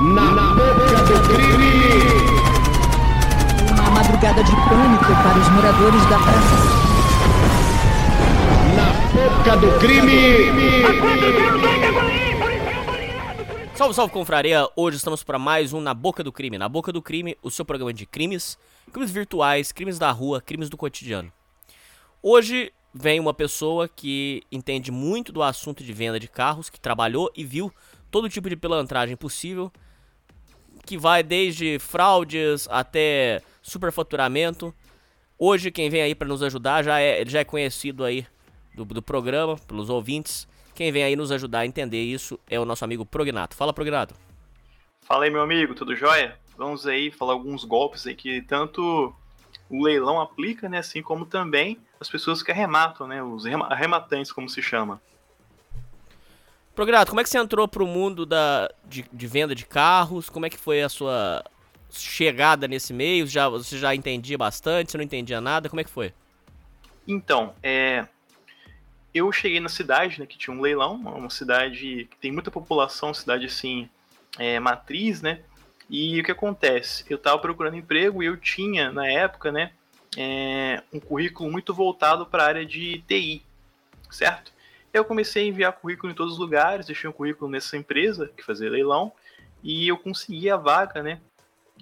Na boca do crime! Uma madrugada de pânico para os moradores da praça. Na boca do crime! Salve, salve, confraria! Hoje estamos para mais um Na Boca do Crime. Na Boca do Crime, o seu programa de crimes, crimes virtuais, crimes da rua, crimes do cotidiano. Hoje vem uma pessoa que entende muito do assunto de venda de carros, que trabalhou e viu todo tipo de pilantragem possível, que vai desde fraudes até superfaturamento. Hoje quem vem aí para nos ajudar já é, já é conhecido aí do, do programa, pelos ouvintes. Quem vem aí nos ajudar a entender isso é o nosso amigo Prognato. Fala, Prognato. Fala aí, meu amigo, tudo jóia? Vamos aí falar alguns golpes aí que tanto o leilão aplica, né, assim como também as pessoas que arrematam, né, os arrematantes, como se chama. Prognato, como é que você entrou pro mundo da, de, de, venda de carros? Como é que foi a sua chegada nesse meio? Já, você já entendia bastante? Você não entendia nada? Como é que foi? Então, é, eu cheguei na cidade, né, que tinha um leilão, uma cidade que tem muita população, cidade assim, é, matriz, né? E o que acontece? Eu estava procurando emprego e eu tinha, na época, né, é, um currículo muito voltado para a área de TI, certo? Eu comecei a enviar currículo em todos os lugares, deixei um currículo nessa empresa que fazia leilão e eu consegui a vaga, né,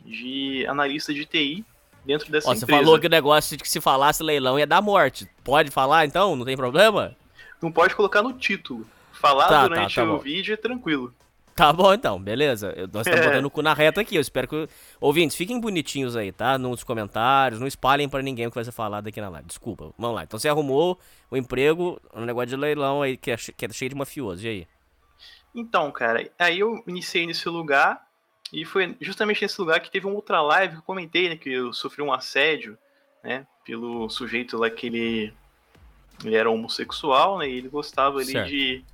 de analista de TI dentro dessa Ó, empresa. Você falou que o negócio de que se falasse leilão ia dar morte. Pode falar então? Não tem problema? Não pode colocar no título. Falar tá, durante tá, tá o bom. vídeo é tranquilo. Tá bom então, beleza. Nós estamos é. botando o cu na reta aqui. Eu espero que. Ouvintes, fiquem bonitinhos aí, tá? Nos comentários, não espalhem para ninguém o que vai ser falado aqui na live. Desculpa. Vamos lá. Então você arrumou o emprego, um negócio de leilão aí que é, que é cheio de mafioso. E aí? Então, cara, aí eu iniciei nesse lugar e foi justamente nesse lugar que teve uma outra live que eu comentei, né? Que eu sofri um assédio, né? Pelo sujeito lá que ele, ele era homossexual, né? E ele gostava ali de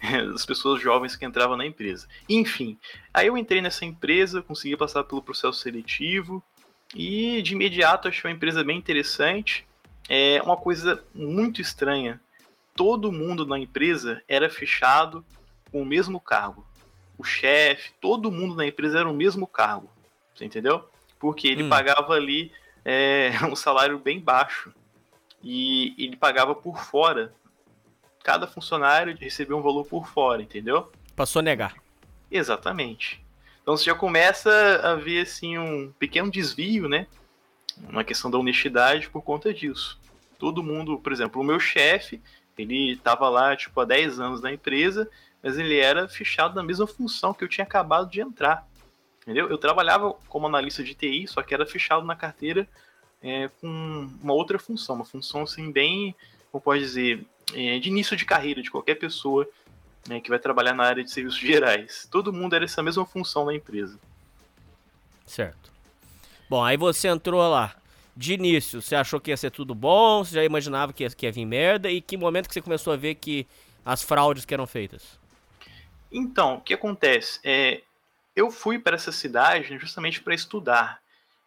das pessoas jovens que entravam na empresa. Enfim, aí eu entrei nessa empresa, consegui passar pelo processo seletivo e de imediato achei uma empresa bem interessante. É uma coisa muito estranha. Todo mundo na empresa era fechado com o mesmo cargo o chefe, todo mundo na empresa era o mesmo cargo. Você entendeu? Porque ele hum. pagava ali é, um salário bem baixo. E ele pagava por fora. Cada funcionário recebia um valor por fora, entendeu? Passou a negar. Exatamente. Então você já começa a ver assim um pequeno desvio, né? Uma questão da honestidade por conta disso. Todo mundo, por exemplo, o meu chefe, ele estava lá tipo há 10 anos na empresa mas ele era fechado na mesma função que eu tinha acabado de entrar. Entendeu? Eu trabalhava como analista de TI, só que era fechado na carteira é, com uma outra função, uma função assim bem, como pode dizer, é, de início de carreira de qualquer pessoa né, que vai trabalhar na área de serviços gerais. Todo mundo era essa mesma função na empresa. Certo. Bom, aí você entrou lá. De início, você achou que ia ser tudo bom? Você já imaginava que ia, que ia vir merda? E que momento que você começou a ver que as fraudes que eram feitas? Então, o que acontece? É, eu fui para essa cidade justamente para estudar.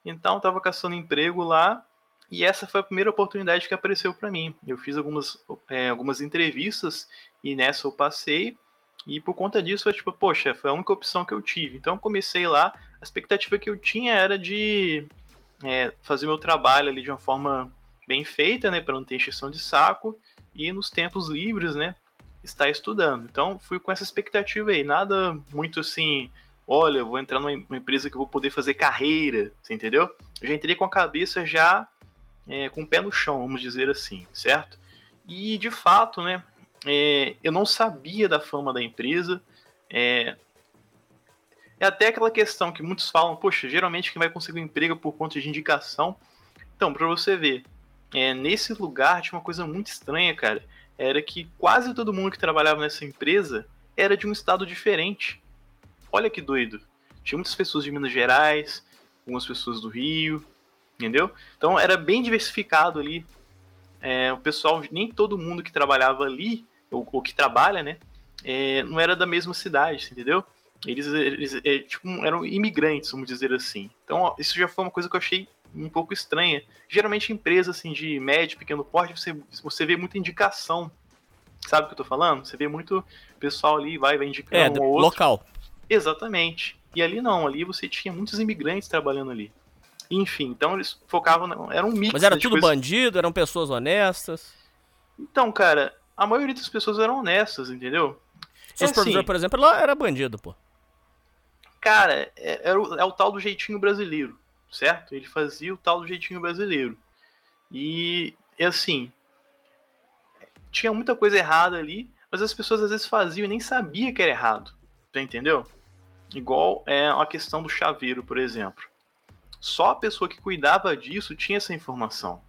Então, estava caçando emprego lá e essa foi a primeira oportunidade que apareceu para mim. Eu fiz algumas, é, algumas entrevistas e nessa eu passei. E por conta disso, foi tipo, poxa, foi a única opção que eu tive. Então, eu comecei lá. A expectativa que eu tinha era de é, fazer meu trabalho ali de uma forma bem feita, né, para não ter encheção de saco. E nos tempos livres, né, está estudando. Então, fui com essa expectativa aí, nada muito assim, olha, vou entrar numa empresa que eu vou poder fazer carreira, você entendeu? Eu já entrei com a cabeça já é, com o pé no chão, vamos dizer assim, certo? E, de fato, né, é, eu não sabia da fama da empresa, é, é até aquela questão que muitos falam, poxa, geralmente quem vai conseguir um emprego é por conta de indicação. Então, para você ver, é, nesse lugar tinha uma coisa muito estranha, cara era que quase todo mundo que trabalhava nessa empresa era de um estado diferente. Olha que doido. Tinha muitas pessoas de Minas Gerais, algumas pessoas do Rio, entendeu? Então era bem diversificado ali. É, o pessoal, nem todo mundo que trabalhava ali, ou, ou que trabalha, né, é, não era da mesma cidade, entendeu? Eles, eles é, tipo, eram imigrantes, vamos dizer assim. Então ó, isso já foi uma coisa que eu achei um pouco estranha. Geralmente, empresas assim, de médio, pequeno porte, você, você vê muita indicação. Sabe o que eu tô falando? Você vê muito pessoal ali, vai, vai indicando é, um ou outro. local. Exatamente. E ali não, ali você tinha muitos imigrantes trabalhando ali. Enfim, então eles focavam. Na, era um mix. Mas era tudo coisas- bandido, eram pessoas honestas. Então, cara, a maioria das pessoas eram honestas, entendeu? Seu É supervisor, assim. por exemplo, ela era bandido, pô. Cara, é, é o, é o tal do jeitinho brasileiro, certo? Ele fazia o tal do jeitinho brasileiro. E, é assim, tinha muita coisa errada ali, mas as pessoas às vezes faziam e nem sabia que era errado. Já entendeu? Igual é a questão do chaveiro, por exemplo. Só a pessoa que cuidava disso tinha essa informação.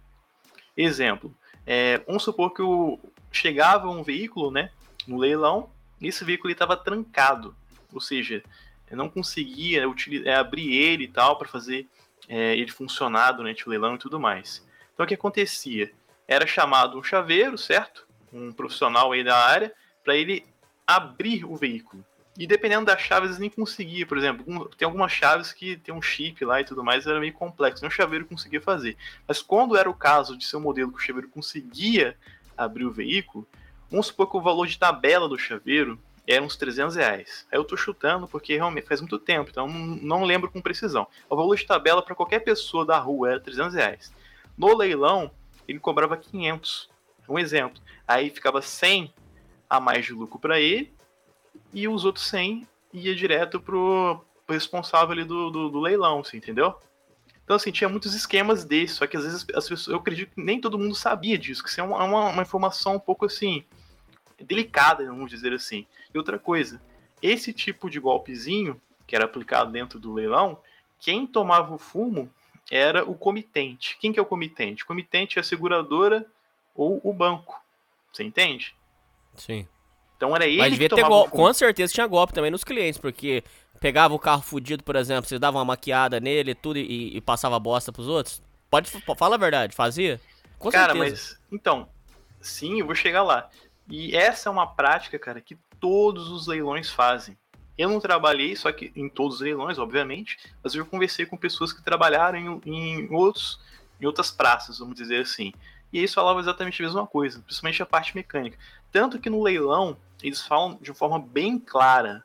Exemplo, é, vamos supor que o, chegava um veículo, né, no leilão, e esse veículo estava trancado, ou seja, não conseguia utili- é, abrir ele e tal para fazer é, ele funcionar durante o leilão e tudo mais. Então o que acontecia? Era chamado um chaveiro, certo? Um profissional aí da área, para ele abrir o veículo. E dependendo das chaves, nem conseguia, por exemplo, tem algumas chaves que tem um chip lá e tudo mais, era meio complexo, nem o chaveiro conseguia fazer. Mas quando era o caso de ser um modelo que o chaveiro conseguia abrir o veículo, vamos supor que o valor de tabela do chaveiro era uns 300 reais. Aí eu tô chutando porque realmente faz muito tempo, então não lembro com precisão. O valor de tabela para qualquer pessoa da rua era 300 reais. No leilão, ele cobrava 500. Um exemplo. Aí ficava 100 a mais de lucro para ele e os outros 100 ia direto pro, responsável ali do, do, do leilão, você entendeu? Então, assim, tinha muitos esquemas desses, só que às vezes as pessoas, eu acredito que nem todo mundo sabia disso, que isso é uma, uma, uma informação um pouco assim, delicada, vamos dizer assim. E outra coisa, esse tipo de golpezinho que era aplicado dentro do leilão, quem tomava o fumo era o comitente. Quem que é o comitente? O comitente é a seguradora ou o banco. Você entende? Sim. Então era ele Mas que devia ter tomava o golpe. Com certeza tinha golpe também nos clientes, porque pegava o carro fudido, por exemplo, você dava uma maquiada nele tudo e, e passava bosta pros outros. Pode fala a verdade, fazia? Com cara, certeza. mas então, sim, eu vou chegar lá. E essa é uma prática, cara, que todos os leilões fazem. Eu não trabalhei, só que em todos os leilões, obviamente, mas eu conversei com pessoas que trabalharam em, em outros, em outras praças, vamos dizer assim. E eles falavam exatamente a mesma coisa, principalmente a parte mecânica. Tanto que no leilão, eles falam de forma bem clara: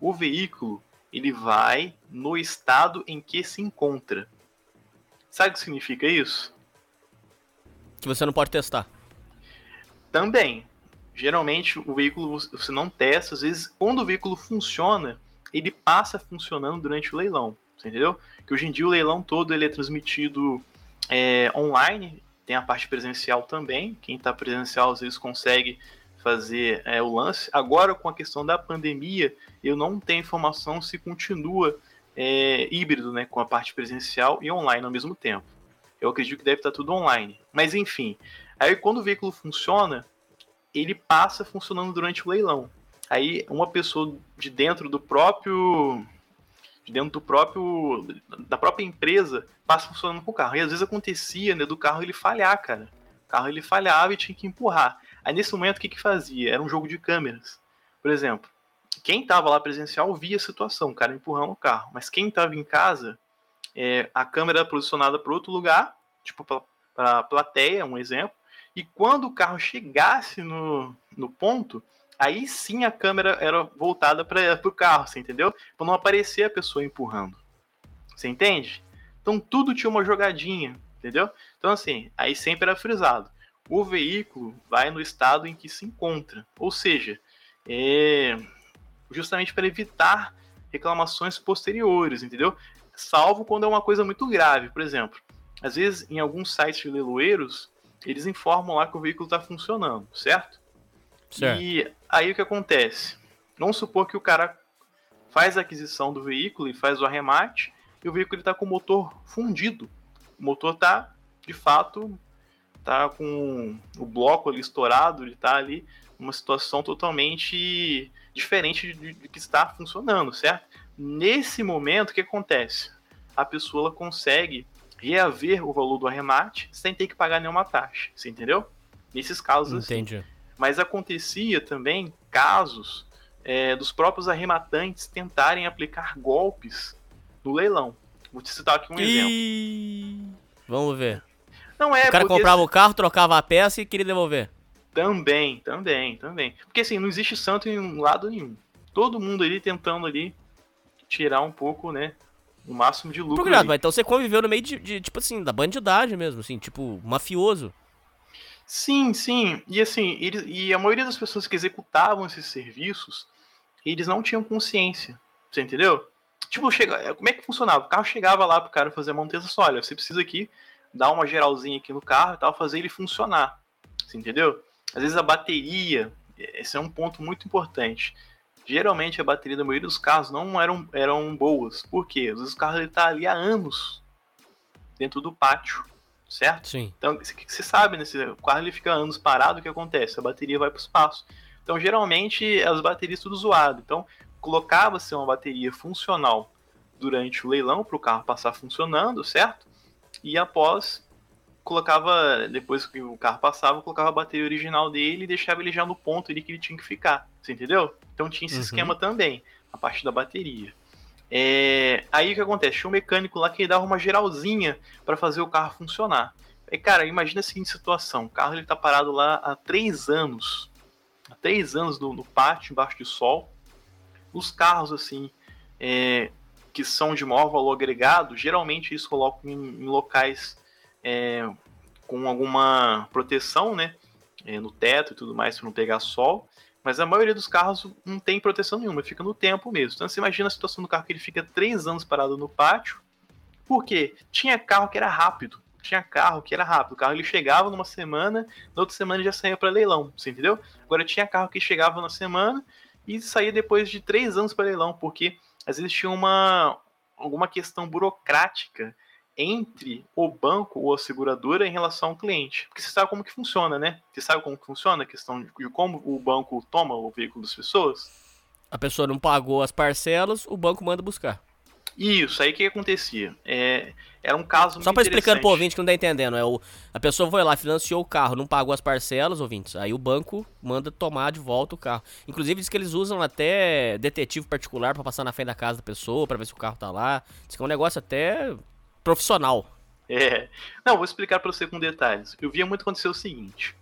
o veículo ele vai no estado em que se encontra. Sabe o que significa isso? Que você não pode testar. Também. Geralmente o veículo você não testa, às vezes quando o veículo funciona, ele passa funcionando durante o leilão, entendeu? Que hoje em dia o leilão todo ele é transmitido é, online, tem a parte presencial também, quem está presencial às vezes consegue fazer é, o lance. Agora com a questão da pandemia, eu não tenho informação se continua é, híbrido, né, com a parte presencial e online ao mesmo tempo. Eu acredito que deve estar tudo online. Mas enfim, aí quando o veículo funciona, ele passa funcionando durante o leilão. Aí uma pessoa de dentro do próprio de dentro do próprio da própria empresa passa funcionando com o carro. E às vezes acontecia, né, do carro ele falhar, cara. O carro ele falhava e tinha que empurrar. Aí nesse momento o que que fazia? Era um jogo de câmeras. Por exemplo, quem estava lá presencial via a situação, o cara empurrando o carro. Mas quem estava em casa, é, a câmera era posicionada para outro lugar, tipo para a plateia, um exemplo. E quando o carro chegasse no, no ponto, aí sim a câmera era voltada para o carro, você entendeu? Para não aparecer a pessoa empurrando. Você entende? Então tudo tinha uma jogadinha, entendeu? Então assim, aí sempre era frisado. O veículo vai no estado em que se encontra. Ou seja, é justamente para evitar reclamações posteriores, entendeu? Salvo quando é uma coisa muito grave. Por exemplo, às vezes em alguns sites de leiloeiros, eles informam lá que o veículo está funcionando, certo? Certo. E aí o que acontece? Vamos supor que o cara faz a aquisição do veículo e faz o arremate e o veículo está com o motor fundido. O motor está, de fato, tá com o bloco ali estourado, ele está ali numa situação totalmente diferente de, de que está funcionando, certo? Nesse momento, o que acontece? A pessoa consegue reaver o valor do arremate sem ter que pagar nenhuma taxa, você entendeu? Nesses casos assim. Entendi. Mas acontecia também casos é, dos próprios arrematantes tentarem aplicar golpes no leilão. Vou te citar aqui um exemplo. Ih, Vamos ver. Não é O cara porque comprava o carro, trocava a peça e queria devolver. também, também, também. Porque assim, não existe santo em lado nenhum. Todo mundo ali tentando ali tirar um pouco, né? O máximo de lucro. Procurado, ali. mas então você conviveu no meio de, de, tipo assim, da bandidagem mesmo, assim, tipo, mafioso. Sim, sim. E assim, eles, e a maioria das pessoas que executavam esses serviços, eles não tinham consciência. Você entendeu? Tipo, chega, como é que funcionava? O carro chegava lá pro cara fazer a manutenção, só, olha, você precisa aqui dar uma geralzinha aqui no carro e tal, fazer ele funcionar. Você entendeu? Às vezes a bateria, esse é um ponto muito importante. Geralmente a bateria da maioria dos carros não eram, eram boas. Por quê? Às vezes o carro ele tá ali há anos dentro do pátio, certo? Sim. Então, você sabe, né? Se o carro ele fica anos parado, o que acontece? A bateria vai para o espaço. Então, geralmente, as baterias tudo zoado. Então, colocava-se uma bateria funcional durante o leilão para o carro passar funcionando, certo? E após colocava, depois que o carro passava, colocava a bateria original dele e deixava ele já no ponto ali que ele tinha que ficar. Você entendeu? Então tinha esse Uhum. esquema também, a parte da bateria. É, aí o que acontece? Tinha um mecânico lá que dava uma geralzinha para fazer o carro funcionar. E, cara, imagina a seguinte situação: o carro ele tá parado lá há três anos. Há três anos no, no pátio, embaixo do sol. Os carros, assim, é, que são de maior valor agregado, geralmente eles colocam em, em locais é, com alguma proteção, né? é, no teto e tudo mais para não pegar sol. Mas a maioria dos carros não tem proteção nenhuma, fica no tempo mesmo. Então você imagina a situação do carro que ele fica três anos parado no pátio. Por quê? Tinha carro que era rápido. Tinha carro que era rápido. O carro ele chegava numa semana, na outra semana ele já saía para leilão. Você entendeu? Agora tinha carro que chegava na semana e saía depois de três anos para leilão, porque às vezes uma alguma questão burocrática entre o banco ou a seguradora em relação ao cliente. Porque você sabe como que funciona, né? Você sabe como que funciona a questão de como o banco toma o veículo das pessoas? A pessoa não pagou as parcelas, o banco manda buscar. Isso, aí o que acontecia? É, era um caso muito Só pra explicando pro ouvinte que não tá entendendo, é o, a pessoa foi lá, financiou o carro, não pagou as parcelas, ouvintes, aí o banco manda tomar de volta o carro. Inclusive diz que eles usam até detetive particular pra passar na frente da casa da pessoa, pra ver se o carro tá lá. Diz que é um negócio até profissional. É. Não, vou explicar pra você com detalhes. Eu via muito acontecer o seguinte.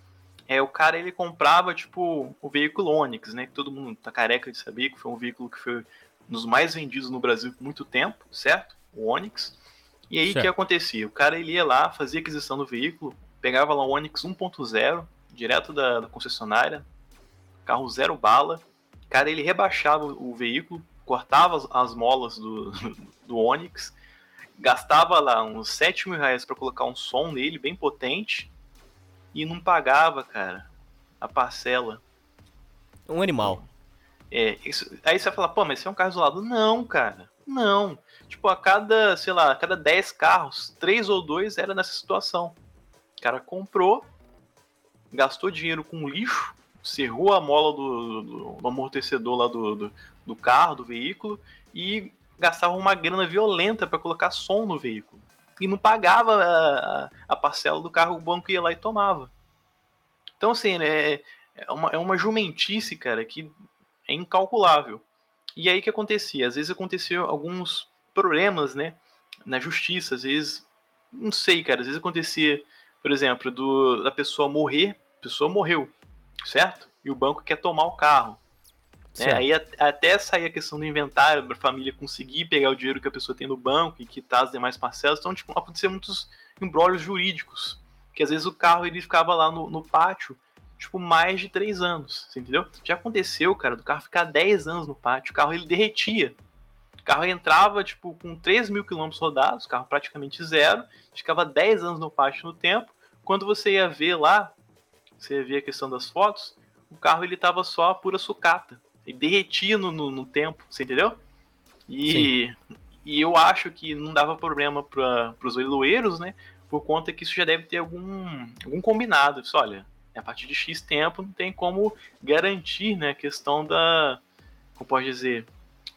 É, o cara ele comprava, tipo, o veículo Onix, né? Que todo mundo tá careca de saber que foi um veículo que foi dos mais vendidos no Brasil por muito tempo, certo? O Onix. E aí o que acontecia? O cara ele ia lá, fazia aquisição do veículo, pegava lá o Onix 1.0, direto da, da concessionária, carro zero bala. Cara ele rebaixava o veículo, cortava as, as molas do, do Onix, gastava lá uns 7 mil reais pra colocar um som nele bem potente e não pagava, cara, a parcela. Um animal. É, isso, aí você vai falar, pô, mas isso é um carro isolado. Não, cara, não. Tipo, a cada, sei lá, a cada 10 carros, 3 ou 2 era nessa situação. O cara comprou, gastou dinheiro com lixo, cerrou a mola do, do- do amortecedor lá do, do, do carro, do veículo, e gastava uma grana violenta para colocar som no veículo. E não pagava a, a- parcela do carro, o banco ia lá e tomava. Então, assim, né, é, uma, é uma jumentice, cara, que é incalculável. E aí o que acontecia? Às vezes aconteciam alguns problemas, né, na justiça, às vezes, não sei, cara, às vezes acontecia, por exemplo, do, da pessoa morrer, a pessoa morreu, certo? E o banco quer tomar o carro. né? Aí até sair a questão do inventário, para a família conseguir pegar o dinheiro que a pessoa tem no banco e quitar as demais parcelas, então tipo, aconteciam muitos embrólios jurídicos, que às vezes o carro ele ficava lá no, no pátio, tipo, mais de três anos, você entendeu? Já aconteceu, cara, do carro ficar 10 anos no pátio, o carro ele derretia. O carro entrava, tipo, com 3 mil quilômetros rodados, carro praticamente zero, ficava 10 anos no pátio no tempo. Quando você ia ver lá, você ia ver a questão das fotos, o carro ele tava só a pura sucata. Ele derretia no, no, no tempo, você entendeu? E, e eu acho que não dava problema para os leiloeiros, né? Por conta que isso já deve ter algum, algum combinado. Isso, olha, a partir de X tempo não tem como garantir né, a questão da. Como pode dizer?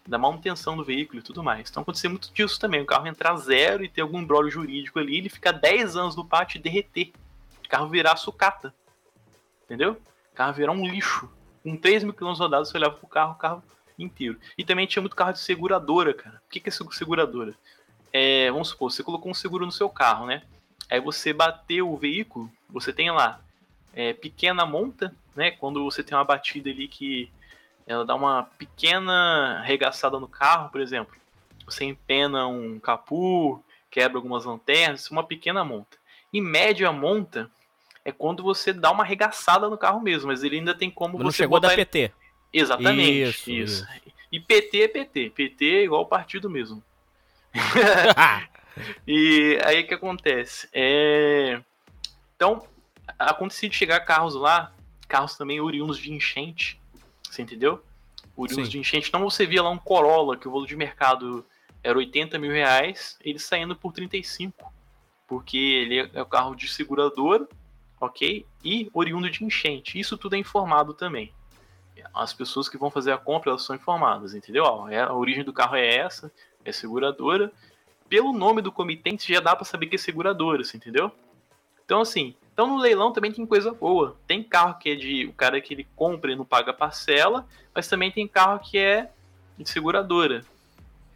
Da manutenção do veículo e tudo mais. Então acontecia muito disso também. O carro entrar zero e ter algum embrólio jurídico ali, ele ficar 10 anos no pátio e derreter. O carro virar sucata. Entendeu? O carro virar um lixo. Com 3 mil quilômetros rodados, você olhava pro carro, o carro inteiro. E também tinha muito carro de seguradora, cara. O que, que é segu- seguradora? É, vamos supor, você colocou um seguro no seu carro, né? Aí você bateu o veículo, você tem lá é, pequena monta, né? Quando você tem uma batida ali que ela dá uma pequena arregaçada no carro, por exemplo, você empena um capu, quebra algumas lanternas, uma pequena monta. Em média monta é quando você dá uma arregaçada no carro mesmo, mas ele ainda tem como Não você chegou botar da ele- PT. Exatamente, Isso, isso. E PT é PT, PT é igual partido mesmo. E aí o que acontece? É... Então, acontecia de chegar carros lá, carros também oriundos de enchente, você entendeu? Oriundos Sim. de enchente. Então você via lá um Corolla, que o valor de mercado era 80 mil reais, ele saindo por 35. Porque ele é o carro de seguradora, ok? E oriundo de enchente. Isso tudo é informado também. As pessoas que vão fazer a compra, elas são informadas, entendeu? É- a origem do carro é essa, é seguradora. Pelo nome do comitente já dá pra saber que é seguradora, você entendeu? Então assim, então no leilão também tem coisa boa. Tem carro que é de o cara que ele compra e não paga parcela, mas também tem carro que é de seguradora.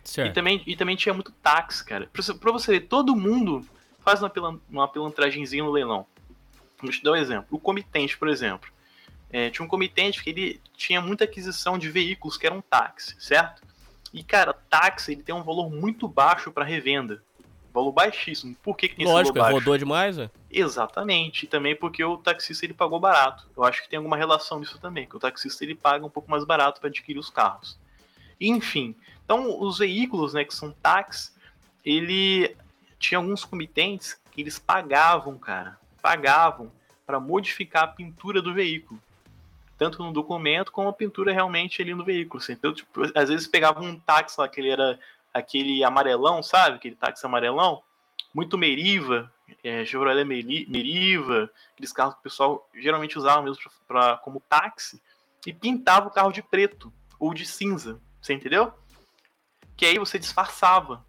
E certo. também, e também tinha muito táxi, cara. Pra, você- pra você ver, todo mundo faz uma, pilan, uma pilantragenzinha no leilão. Vou te dar um exemplo. O comitente, por exemplo. É, tinha um comitente que ele tinha muita aquisição de veículos que eram táxi, certo? E, cara, táxi ele tem um valor muito baixo para revenda. Valor baixíssimo. Por que, que tem esse Lógico, valor ele baixo? rodou demais, velho. Exatamente. E também porque o taxista ele pagou barato. Eu acho que tem alguma relação nisso também, que o taxista ele paga um pouco mais barato para adquirir os carros. Enfim, então os veículos, né, que são táxis, ele tinha alguns comitentes que eles pagavam, cara, pagavam para modificar a pintura do veículo. Tanto no documento como a pintura realmente ali no veículo. assim. Então, tipo, às vezes pegavam um táxi lá, que ele era aquele amarelão, sabe? Aquele táxi amarelão, muito Meriva, é, Chevrolet Meri- Meriva, aqueles carros que o pessoal geralmente usava mesmo pra, pra- como táxi, e pintava o carro de preto ou de cinza, você entendeu? Que aí você disfarçava,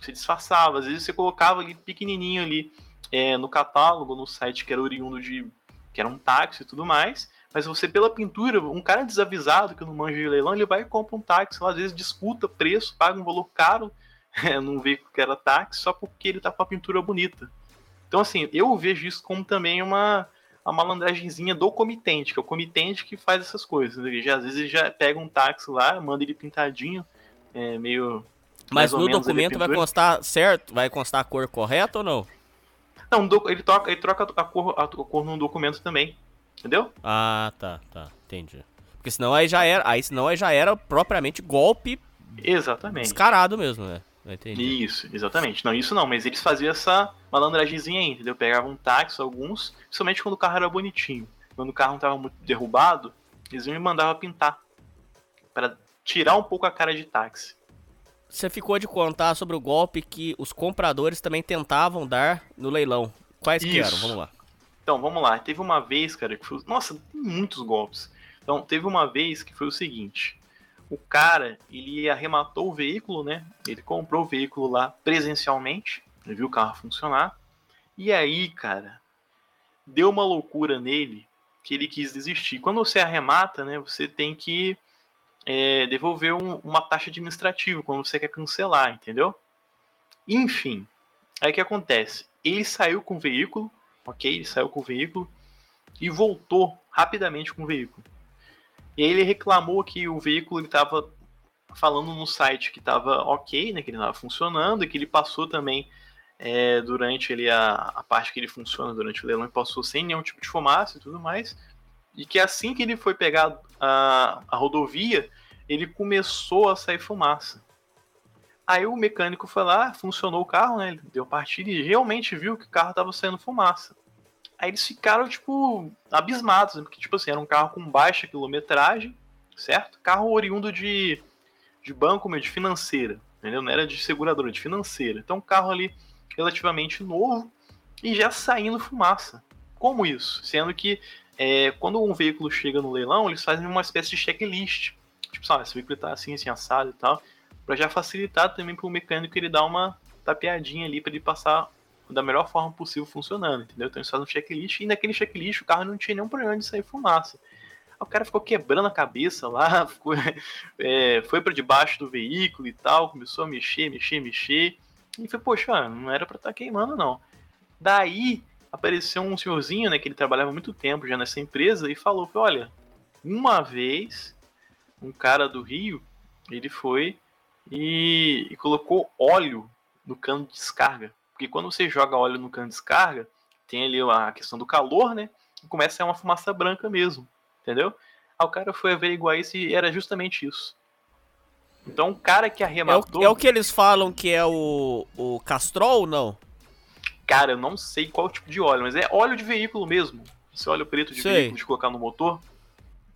você disfarçava, às vezes você colocava ali pequenininho ali é, no catálogo, no site que era oriundo de, que era um táxi e tudo mais, mas você pela pintura, um cara desavisado que não manja de leilão, ele vai e compra um táxi, lá, às vezes disputa preço, paga um valor caro é, num veículo que era táxi, só porque ele tá com a pintura bonita. Então, assim, eu vejo isso como também uma, uma malandragenzinha do comitente, que é o comitente que faz essas coisas. né? Ele já, às vezes ele já pega um táxi lá, manda ele pintadinho, é, meio. Mas no documento vai constar certo? Vai constar a cor correta ou não? Não, ele, troca, ele troca a cor, a cor no documento também. Entendeu? Ah, tá, tá, entendi. Porque senão aí já era, aí senão aí já era propriamente golpe Exatamente. descarado mesmo, né? Entendi. Isso, exatamente. Não, isso não, mas eles faziam essa malandragemzinha aí, entendeu? Pegavam um táxi, alguns, principalmente quando o carro era bonitinho. Quando o carro não estava muito derrubado, eles iam me mandavam pintar. Para tirar um pouco a cara de táxi. Você ficou de contar sobre o golpe que os compradores também tentavam dar no leilão. Quais que Isso. eram? Vamos lá. Então, vamos lá. Teve uma vez, cara, que foi. Nossa, tem muitos golpes. Então, teve uma vez que foi o seguinte: o cara, ele arrematou o veículo, né? Ele comprou o veículo lá presencialmente, ele viu o carro funcionar. E aí, cara, deu uma loucura nele que ele quis desistir. Quando você arremata, né? Você tem que é, devolver um- uma taxa administrativa quando você quer cancelar, entendeu? Enfim, aí o que acontece? Ele saiu com o veículo, ok? Ele saiu com o veículo e voltou rapidamente com o veículo. E aí ele reclamou que o veículo estava falando no site que estava ok, né? Que ele estava funcionando e que ele passou também é, durante ele a, a parte que ele funciona durante o leilão, ele passou sem nenhum tipo de fumaça e tudo mais. E que assim que ele foi pegar a, a rodovia, ele começou a sair fumaça. Aí o mecânico foi lá, funcionou o carro, né? Ele deu partida e realmente viu que o carro tava saindo fumaça. Aí eles ficaram, tipo, abismados, né? porque, tipo assim, era um carro com baixa quilometragem, certo? Carro oriundo de, de banco, meio de financeira, entendeu? Não era de seguradora, de financeira. Então, um carro ali relativamente novo e já saindo fumaça. Como isso? Sendo que é, quando um veículo chega no leilão, eles fazem uma espécie de checklist. Tipo, sabe, esse veículo tá assim, assim, assado e tal. Pra já facilitar também pro mecânico ele dar uma tapeadinha ali para ele passar da melhor forma possível funcionando, entendeu? Então eles fazem um checklist e naquele checklist o carro não tinha nenhum problema de sair fumaça. O cara ficou quebrando a cabeça lá, ficou, é, foi para debaixo do veículo e tal, começou a mexer, mexer, mexer. E foi, poxa, não era para estar queimando não. Daí apareceu um senhorzinho, né, que ele trabalhava muito tempo já nessa empresa e falou olha, uma vez um cara do Rio, ele foi e, e colocou óleo no cano de descarga. Porque quando você joga óleo no cano de descarga, tem ali a questão do calor, né? E começa a ser uma fumaça branca mesmo, entendeu? Aí o cara foi averiguar isso e era justamente isso. Então o cara que É arrematou. o, é o que eles falam que é o, o Castrol, não? Cara, eu não sei qual tipo de óleo, mas é óleo de veículo mesmo. Esse óleo preto de Sei. veículo de colocar no motor.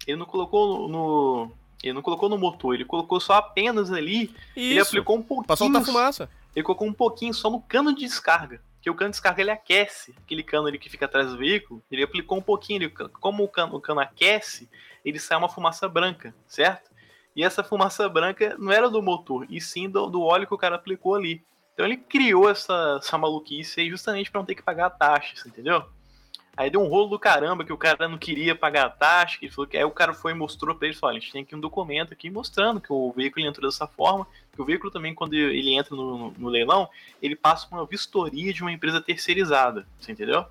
Ele não colocou no. Ele não colocou no motor, ele colocou só apenas ali. Ele aplicou um pouquinho. pra soltar fumaça. Ele colocou um pouquinho só no cano de descarga. Que o cano de descarga ele aquece. Aquele cano ali que fica atrás do veículo. Ele aplicou um pouquinho. Ele, como o cano, o cano aquece, ele sai uma fumaça branca, certo? E essa fumaça branca não era do motor, e sim do, do óleo que o cara aplicou ali. Então ele criou essa, essa maluquice aí justamente para não ter que pagar a taxa, entendeu? Aí deu um rolo do caramba que o cara não queria pagar a taxa, que falou que aí o cara foi e mostrou pra ele, falou, a gente tem aqui um documento aqui mostrando que o veículo entrou dessa forma, que o veículo também, quando ele entra no, no- leilão, ele passa por uma vistoria de uma empresa terceirizada, você entendeu?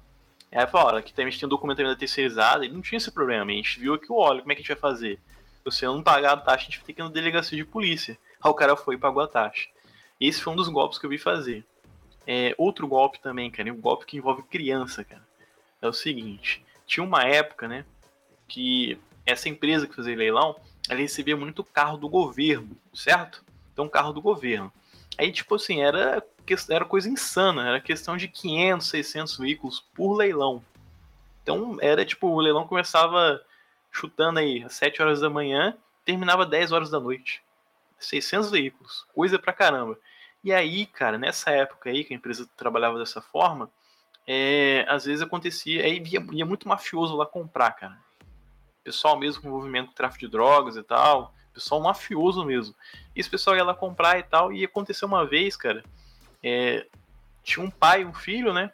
Aí falou, olha, aqui também a gente tem um documento da terceirizada, ele não tinha esse problema, a gente viu aqui o óleo, como é que a gente vai fazer? Se você não pagar a taxa, a gente vai ter que ir na delegacia de polícia. Aí o cara foi e pagou a taxa. Esse foi um dos golpes que eu vi fazer. É, outro golpe também, cara, um golpe que envolve criança, cara. É o seguinte, tinha uma época, né, que essa empresa que fazia leilão, ela recebia muito carro do governo, certo? Então, carro do governo. Aí, tipo assim, era, era coisa insana, era questão de 500, 600 veículos por leilão. Então, era tipo, o leilão começava chutando aí às 7 horas da manhã, terminava 10 horas da noite. 600 veículos, coisa pra caramba. E aí, cara, nessa época aí que a empresa trabalhava dessa forma, é, às vezes acontecia, aí ia, ia muito mafioso lá comprar, cara. Pessoal mesmo com envolvimento com tráfico de drogas e tal, pessoal mafioso mesmo. E esse pessoal ia lá comprar e tal, e aconteceu uma vez, cara, é, tinha um pai um filho, né?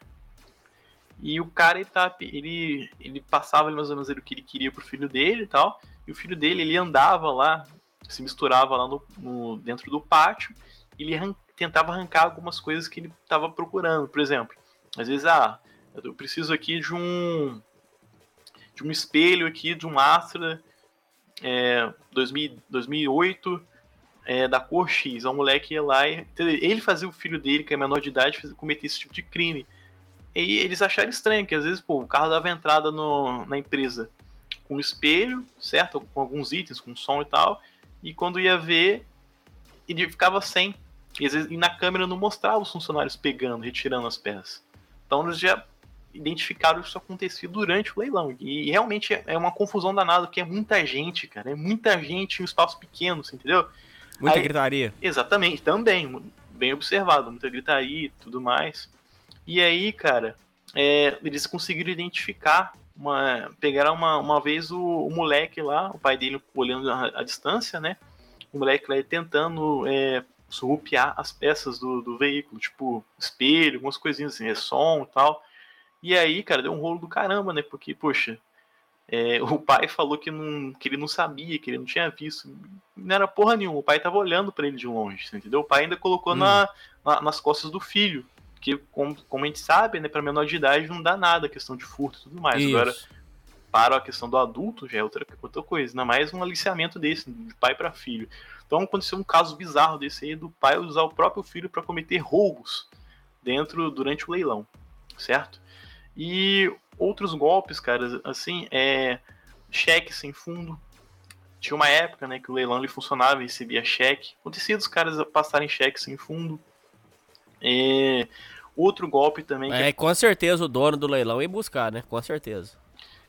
E o cara, ele, tá, ele, ele passava mais ou menos o que ele queria pro filho dele e tal, e o filho dele, ele andava lá, se misturava lá no, no- dentro do pátio, ele arran- tentava arrancar algumas coisas que ele estava procurando. Por exemplo, às vezes, ah, eu preciso aqui de um de um espelho aqui, de um Astra é, 2000, 2008 é, da cor X. O moleque ia lá e ele fazia o filho dele, que é menor de idade, cometer esse tipo de crime. E eles acharam estranho, que às vezes pô, o carro dava entrada no, na empresa com um espelho, certo? Com alguns itens, com som e tal. E quando ia ver, ele ficava sem. E, vezes, e na câmera não mostrava os funcionários pegando, retirando as peças. Então eles já identificaram isso acontecer durante o leilão. E realmente é- uma confusão danada, porque é muita gente, cara. É muita gente em um espaço pequeno, você entendeu? Muita Aí- gritaria. Exatamente, também. Bem observado, muita gritaria e tudo mais. E aí, cara, é, eles conseguiram identificar. Uma, pegaram uma, uma vez o, o moleque lá, o pai dele olhando a, a distância, né? O moleque lá tentando é, surrupiar as peças do, do veículo, tipo espelho, algumas coisinhas assim, som e tal. E aí, cara, deu um rolo do caramba, né? Porque, poxa, é, o pai falou que, não, que ele não sabia, que ele não tinha visto. Não era porra nenhuma, o pai tava olhando pra ele de longe, entendeu? O pai ainda colocou Hum. na, na- nas costas do filho. Porque, como, como a gente sabe, né, pra menor de idade não dá nada a questão de furto e tudo mais. Isso. Agora, para a questão do adulto, já é outra, outra coisa. Ainda mais um aliciamento desse, de pai para filho. Então aconteceu um caso bizarro desse aí do pai usar o próprio filho para cometer roubos dentro durante o leilão, certo? E outros golpes, cara, assim, é cheque sem fundo. Tinha uma época, né, que o leilão ele funcionava e recebia cheque. Acontecia dos caras passarem cheque sem fundo. É, outro golpe também. que É, com certeza o dono do leilão ia buscar, né? Com certeza.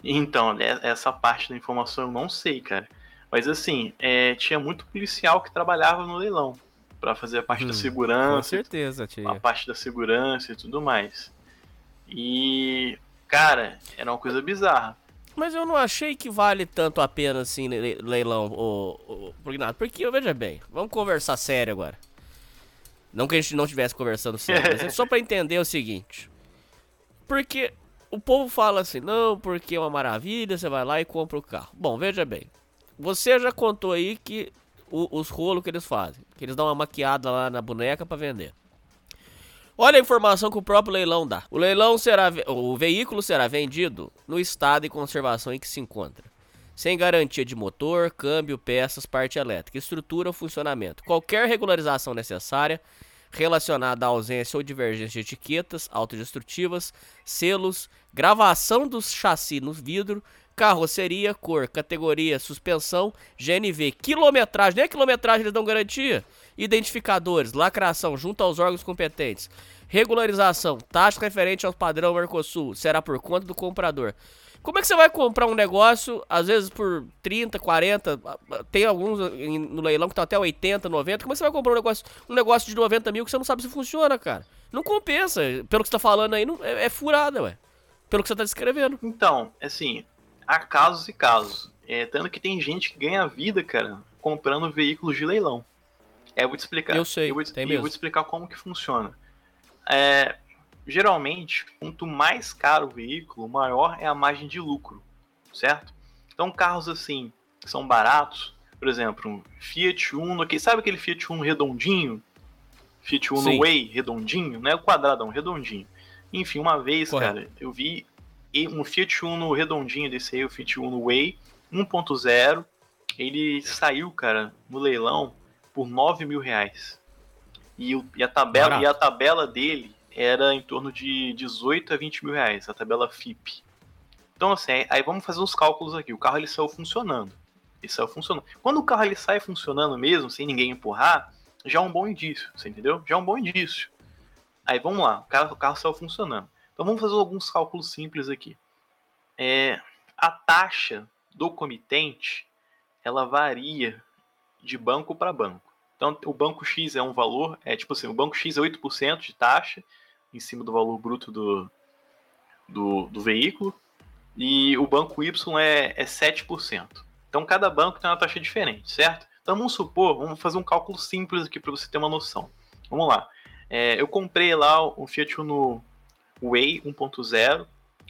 Então, né, essa parte da informação eu não sei, cara. Mas assim, é, tinha muito policial que trabalhava no leilão para fazer a parte Hum, da Com segurança, certeza, a tia. parte da segurança e tudo mais. E, cara, era uma coisa bizarra. Mas eu não achei que vale tanto a pena assim le- leilão, o, o, Pugnado. Porque, veja bem, vamos conversar sério agora. Não que a gente não estivesse conversando sério, mas é só pra entender o seguinte. Porque o povo fala assim, não, porque é uma maravilha, você vai lá e compra o carro. Bom, veja bem. Você já contou aí que o- os rolos que eles fazem. Que eles dão uma maquiada lá na boneca pra vender. Olha a informação que o próprio leilão dá. O leilão será, o veículo será vendido no estado de conservação em que se encontra. sem garantia de motor, câmbio, peças, parte elétrica, estrutura ou funcionamento. Qualquer regularização necessária relacionada à ausência ou divergência de etiquetas autodestrutivas, selos, gravação dos chassi no vidro, carroceria, cor, categoria, suspensão, GNV, quilometragem, nem a quilometragem eles dão garantia, identificadores, lacração junto aos órgãos competentes, regularização, taxa referente ao padrão Mercosul, será por conta do comprador. Como é que você vai comprar um negócio, às vezes por 30, 40, tem alguns no leilão que estão até 80, 90, como é que você vai comprar um negócio, um negócio de 90 mil que você não sabe se funciona, cara? Não compensa, pelo que você tá falando aí, não, é, é furada, ué. Pelo que você tá descrevendo. Então, assim, há casos e casos. É, tanto que tem gente que ganha vida, cara, comprando veículos de leilão. É, eu vou te explicar. Eu sei, eu vou, tem eu mesmo. vou te explicar como que funciona. É, geralmente, quanto mais caro o veículo, maior é a margem de lucro, certo? Então, carros assim, que são baratos, por exemplo, um Fiat Uno, que sabe aquele Fiat Uno redondinho? Fiat Uno Sim. Way redondinho, não é o quadradão, redondinho. Enfim, uma vez, Correto. cara, eu vi um Fiat Uno redondinho desse aí, o Fiat Uno Way 1.0, ele saiu, cara, no leilão por 9 mil reais. E, o- e a tabela, e a tabela dele era em torno de 18 a 20 mil reais, a tabela FIP. Então, assim, aí- aí vamos fazer os cálculos aqui. O carro ele saiu funcionando. Ele saiu funcionando. Quando o carro ele sai funcionando mesmo, sem ninguém empurrar, já é um bom indício, você entendeu? Já é um bom indício. Aí vamos lá, o carro, o carro saiu funcionando. Então vamos fazer alguns cálculos simples aqui. É, a taxa do comitente, ela varia de banco para banco. Então o banco X é um valor, é tipo assim, o banco X é 8% de taxa em cima do valor bruto do, do, do veículo, e o banco Y é, é 7%. Então cada banco tem uma taxa diferente, certo? Então vamos supor, vamos fazer um cálculo simples aqui para você ter uma noção. Vamos lá. É, eu comprei lá o Fiat Uno Way 1.0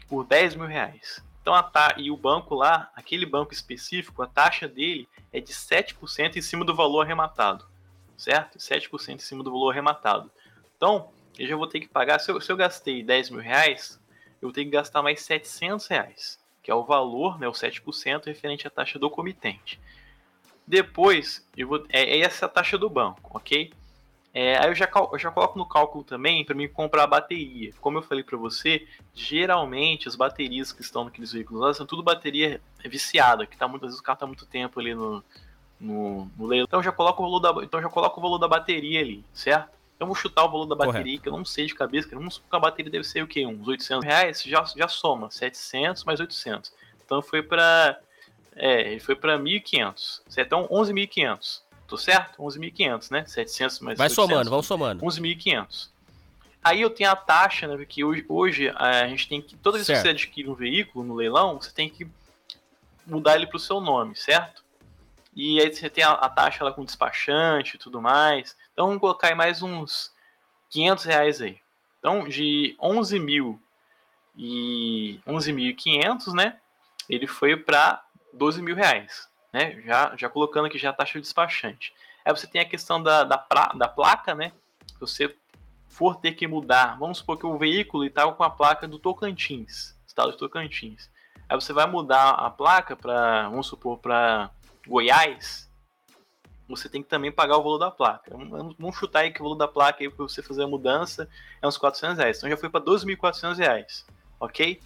por 10 mil reais. Então a ta... E o banco lá, aquele banco específico, a taxa dele é de 7% em cima do valor arrematado. Certo? 7% em cima do valor arrematado. Então, eu já vou ter que pagar. Se eu, se eu gastei 10 mil reais, eu vou ter que gastar mais 700 reais, que é o valor, né, o 7% referente à taxa do comitente. Depois, eu vou, é, é essa a taxa do banco, ok? É, aí eu já, eu já coloco no cálculo também para mim comprar a bateria. Como eu falei para você, geralmente as baterias que estão naqueles veículos lá são tudo bateria viciada, que tá muito, às vezes o carro tá muito tempo ali no, no, no leilão. Então eu já coloco o valor da, então já coloco o valor da bateria ali, certo? Então eu vou chutar o valor da bateria, que eu não sei de cabeça, que que a bateria deve ser o quê? Uns 800 reais? Já, já soma, 700 mais 800. Então foi para é, foi para 1.500. Então 11.500. Tô certo? 11.500, né? 700 mais Vai 800. somando, vamos somando. 11.500. Aí eu tenho a taxa, né? Porque hoje, hoje a gente tem que. Toda vez que Certo. você adquire um veículo no leilão, você tem que mudar ele pro seu nome, certo? E aí você tem a, a taxa lá com despachante e tudo mais. Então vamos colocar aí mais uns 500 reais aí. Então de 11 mil e 11.500, né? Ele foi para 12 mil reais, né? Já, já colocando aqui já a taxa de despachante. Aí você tem a questão da, da, pra- da placa, né? Se você for ter que mudar, vamos supor que o veículo estava com a placa do Tocantins, estado de Tocantins. Aí você vai mudar a placa para, vamos supor, para Goiás, você tem que também pagar o valor da placa. Vamos chutar aí que o valor da placa aí para você fazer a mudança é uns 400 reais. Então já foi para 12.400 reais, ok?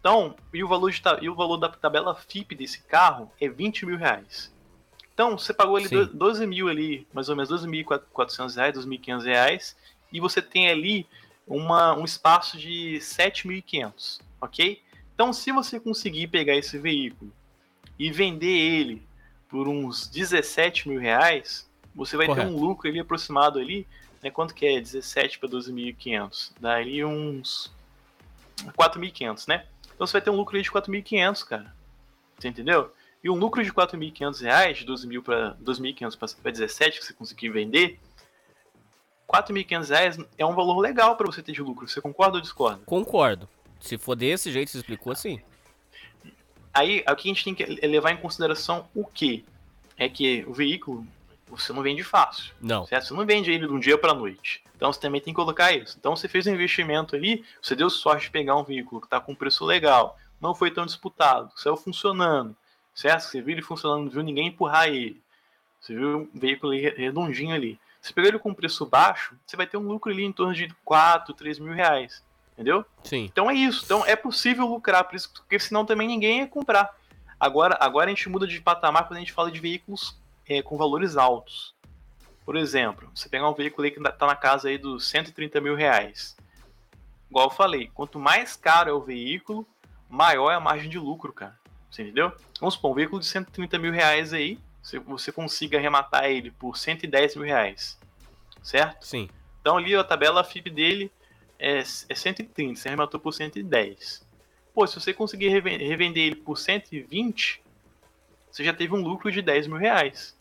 Então, e o valor, de, e o valor da tabela FIP desse carro é 20 mil reais. Então, você pagou ali Sim. do- 12 mil ali, mais ou menos 12.400 reais, 2.500 reais, e você tem ali uma, um espaço de 7.500, ok? Então, se você conseguir pegar esse veículo e vender ele por uns 17 mil reais, você vai Correto. ter um lucro ali aproximado ali, né? Quanto que é 17 para 12.500? Dá ali uns 4.500, né? Então você vai ter um lucro de 4.500, cara. Você entendeu? E um lucro de 4.500 reais, de 12.000 para 2.500 para 17 que você conseguir vender, 4.500 reais é um valor legal para você ter de lucro. Você concorda ou discorda? Concordo. Se for desse jeito que você explicou, sim. Aí, aqui a gente tem que levar em consideração o que? É que o veículo você não vende fácil. Não. Certo? Você não vende ele de um dia para noite. Então você também tem que colocar isso. Então você fez um investimento ali, você deu sorte de pegar um veículo que está com preço legal, não foi tão disputado, saiu funcionando, certo? Você viu ele funcionando, não viu ninguém empurrar ele. Você viu um veículo redondinho ali. Se pegar ele com preço baixo, você vai ter um lucro ali em torno de 4, 3 mil reais. Entendeu? Sim. Então é isso. Então é possível lucrar, por isso, porque senão também ninguém ia comprar. Agora, agora a gente muda de patamar quando a gente fala de veículos é, com valores altos. Por exemplo, você pegar um veículo aí que está na casa aí dos 130 mil reais. Igual eu falei, quanto mais caro é o veículo, maior é a margem de lucro, cara. Você entendeu? Vamos supor, um veículo de 130 mil reais aí, se você consiga arrematar ele por 110 mil reais. Certo? Sim. Então ali a tabela FIP dele é, é 130, você arrematou por 110. Pô, se você conseguir revender ele por 120, você já teve um lucro de 10 mil reais.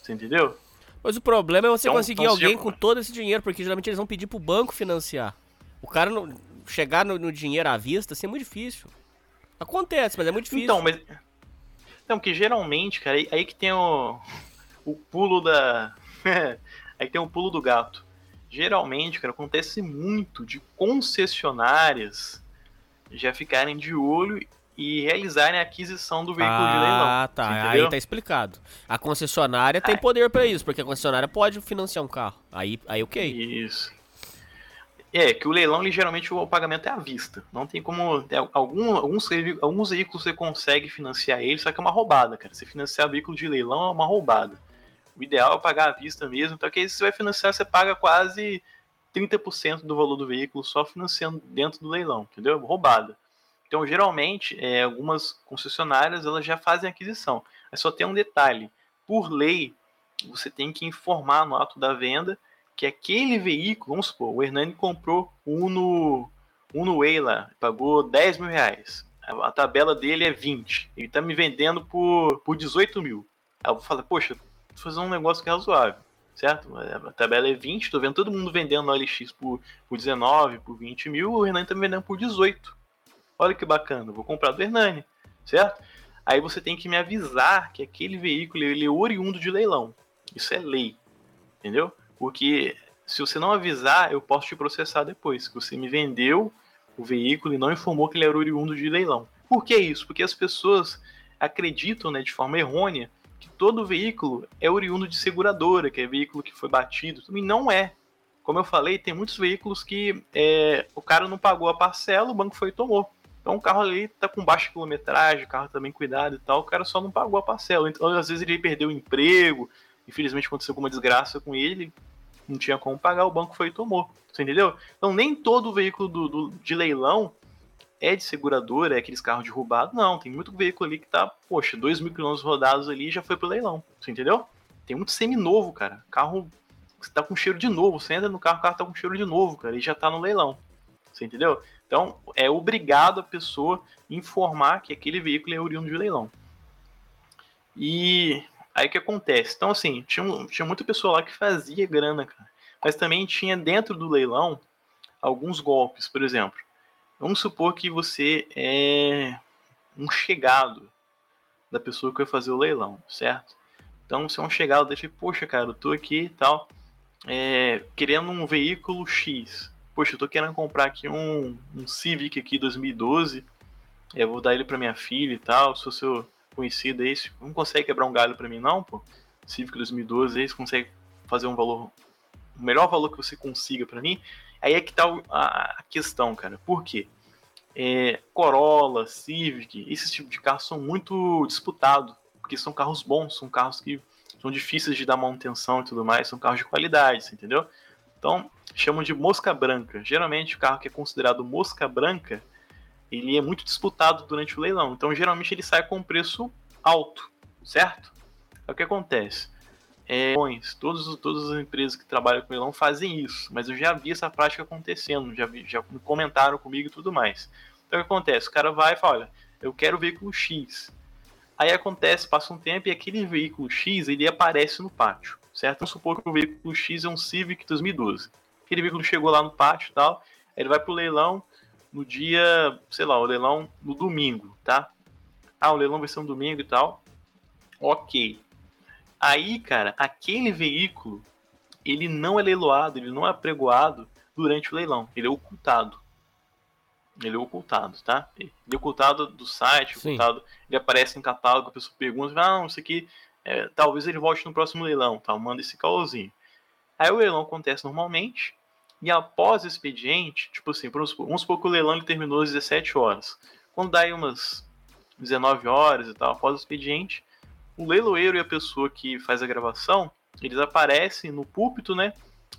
Você entendeu? Mas o problema é você Então- conseguir então alguém com todo esse dinheiro, porque geralmente eles vão pedir pro banco financiar. O cara não, chegar no, no dinheiro à vista assim, é muito difícil. Acontece, mas é muito difícil. Então, mas. Então, que geralmente, cara, aí, aí que tem o, o pulo da. aí tem o pulo do gato. Geralmente, cara, acontece muito de concessionárias já ficarem de olho e realizarem a aquisição do veículo de leilão. ah, tá. Aí tá explicado. A concessionária tem Ai. poder pra isso, porque a concessionária pode financiar um carro. Aí, aí ok. Isso. É, que o leilão, ele, geralmente, o pagamento é à vista. Não tem como. tem algum, alguns, alguns veículos você consegue financiar ele, só que é uma roubada, cara. Você financiar veículo de leilão é uma roubada. O ideal é pagar à vista mesmo. Então, que aí, se você vai financiar, você paga quase 30% do valor do veículo só financiando dentro do leilão, entendeu? Roubada. Então, geralmente, é, algumas concessionárias elas já fazem aquisição. Mas só tem um detalhe: por lei, você tem que informar no ato da venda que aquele veículo, vamos supor, o Hernani comprou o Uno, Uno Way lá, pagou 10 mil reais. A, a tabela dele é 20. Ele tá me vendendo por, por 18 mil. Aí eu vou falar, poxa, vou fazer um negócio que é razoável, certo? A tabela é 20, tô vendo todo mundo vendendo no OLX por, por 19, por 20 mil, o Hernani tá me vendendo por 18. Olha que bacana, vou comprar do Hernani, certo? Aí você tem que me avisar que aquele veículo ele é oriundo de leilão. Isso é lei, entendeu? Porque se você não avisar, eu posso te processar depois. Que você me vendeu o veículo e não informou que ele era oriundo de leilão. Por que isso? Porque as pessoas acreditam, né, de forma errônea, que todo veículo é oriundo de seguradora, que é veículo que foi batido. E não é. Como eu falei, tem muitos veículos que é, o cara não pagou a parcela, o banco foi e tomou. Então o carro ali tá com baixa quilometragem, o carro tá bem cuidado e tal, o cara só não pagou a parcela. Então, às vezes ele perdeu o emprego, infelizmente aconteceu alguma desgraça com ele, não tinha como pagar, o banco foi e tomou. Você entendeu? Então nem todo veículo do, do- de leilão é de seguradora, é aqueles carros de roubado. Não, tem muito veículo ali que tá, poxa, 2 mil quilômetros rodados ali e já foi pro leilão. Você entendeu? Tem muito seminovo, cara. Carro que tá com cheiro de novo. Você entra no carro, o carro tá com cheiro de novo, cara, e já tá no leilão. Você entendeu? Então, é obrigado a pessoa informar que aquele veículo é oriundo de leilão. E aí o que acontece? Então, assim, tinha, tinha muita pessoa lá que fazia grana, cara. Mas também tinha dentro do leilão alguns golpes. Por exemplo, vamos supor que você é um chegado da pessoa que vai fazer o leilão, certo? Então, você é um chegado, deixa, poxa, cara, eu tô aqui e tal, é, querendo um veículo X. Poxa, eu tô querendo comprar aqui um, um Civic aqui 2012. Eu vou dar ele pra minha filha e tal. Sou seu conhecido aí. Não consegue quebrar um galho pra mim, não, pô? Civic 2012 aí, você consegue fazer um valor. O melhor valor que você consiga pra mim. Aí é que tá a, questão, cara. Por quê? É, Corolla, Civic, esses tipos de carros são muito disputados. Porque são carros bons, são carros que são difíceis de dar manutenção e tudo mais, são carros de qualidade, entendeu? Então, chamam de mosca branca. Geralmente, o carro que é considerado mosca branca, ele é muito disputado durante o leilão. Então, geralmente, ele sai com um preço alto, certo? É o que acontece. É, todos, todas as empresas que trabalham com leilão fazem isso, mas eu já vi essa prática acontecendo, já, vi, já me comentaram comigo e tudo mais. Então, o que acontece? O cara vai e fala, olha, eu quero o veículo X. Aí acontece, passa um tempo e aquele veículo X, ele aparece no pátio, certo? Vamos supor que o veículo X é um Civic 2012. Aquele veículo chegou lá no pátio e tal, aí ele vai pro leilão no dia, sei lá, o leilão no domingo, tá? Ah, o leilão vai ser um domingo e tal. Ok. Aí, cara, aquele veículo, ele não é leiloado, ele não é apregoado durante o leilão, ele é ocultado. Ele é ocultado, tá? Ele é ocultado do site, Sim. ocultado, ele aparece em catálogo, a pessoa pergunta, ah, não, isso aqui, é, talvez ele volte no próximo leilão, tá? Manda esse caôzinho. Aí o leilão acontece normalmente, e após o expediente, tipo assim, vamos supor, vamos supor que o leilão ele terminou às 17 horas. Quando dá aí umas 19 horas e tal, após o expediente, o leiloeiro e a pessoa que faz a gravação, eles aparecem no púlpito, né?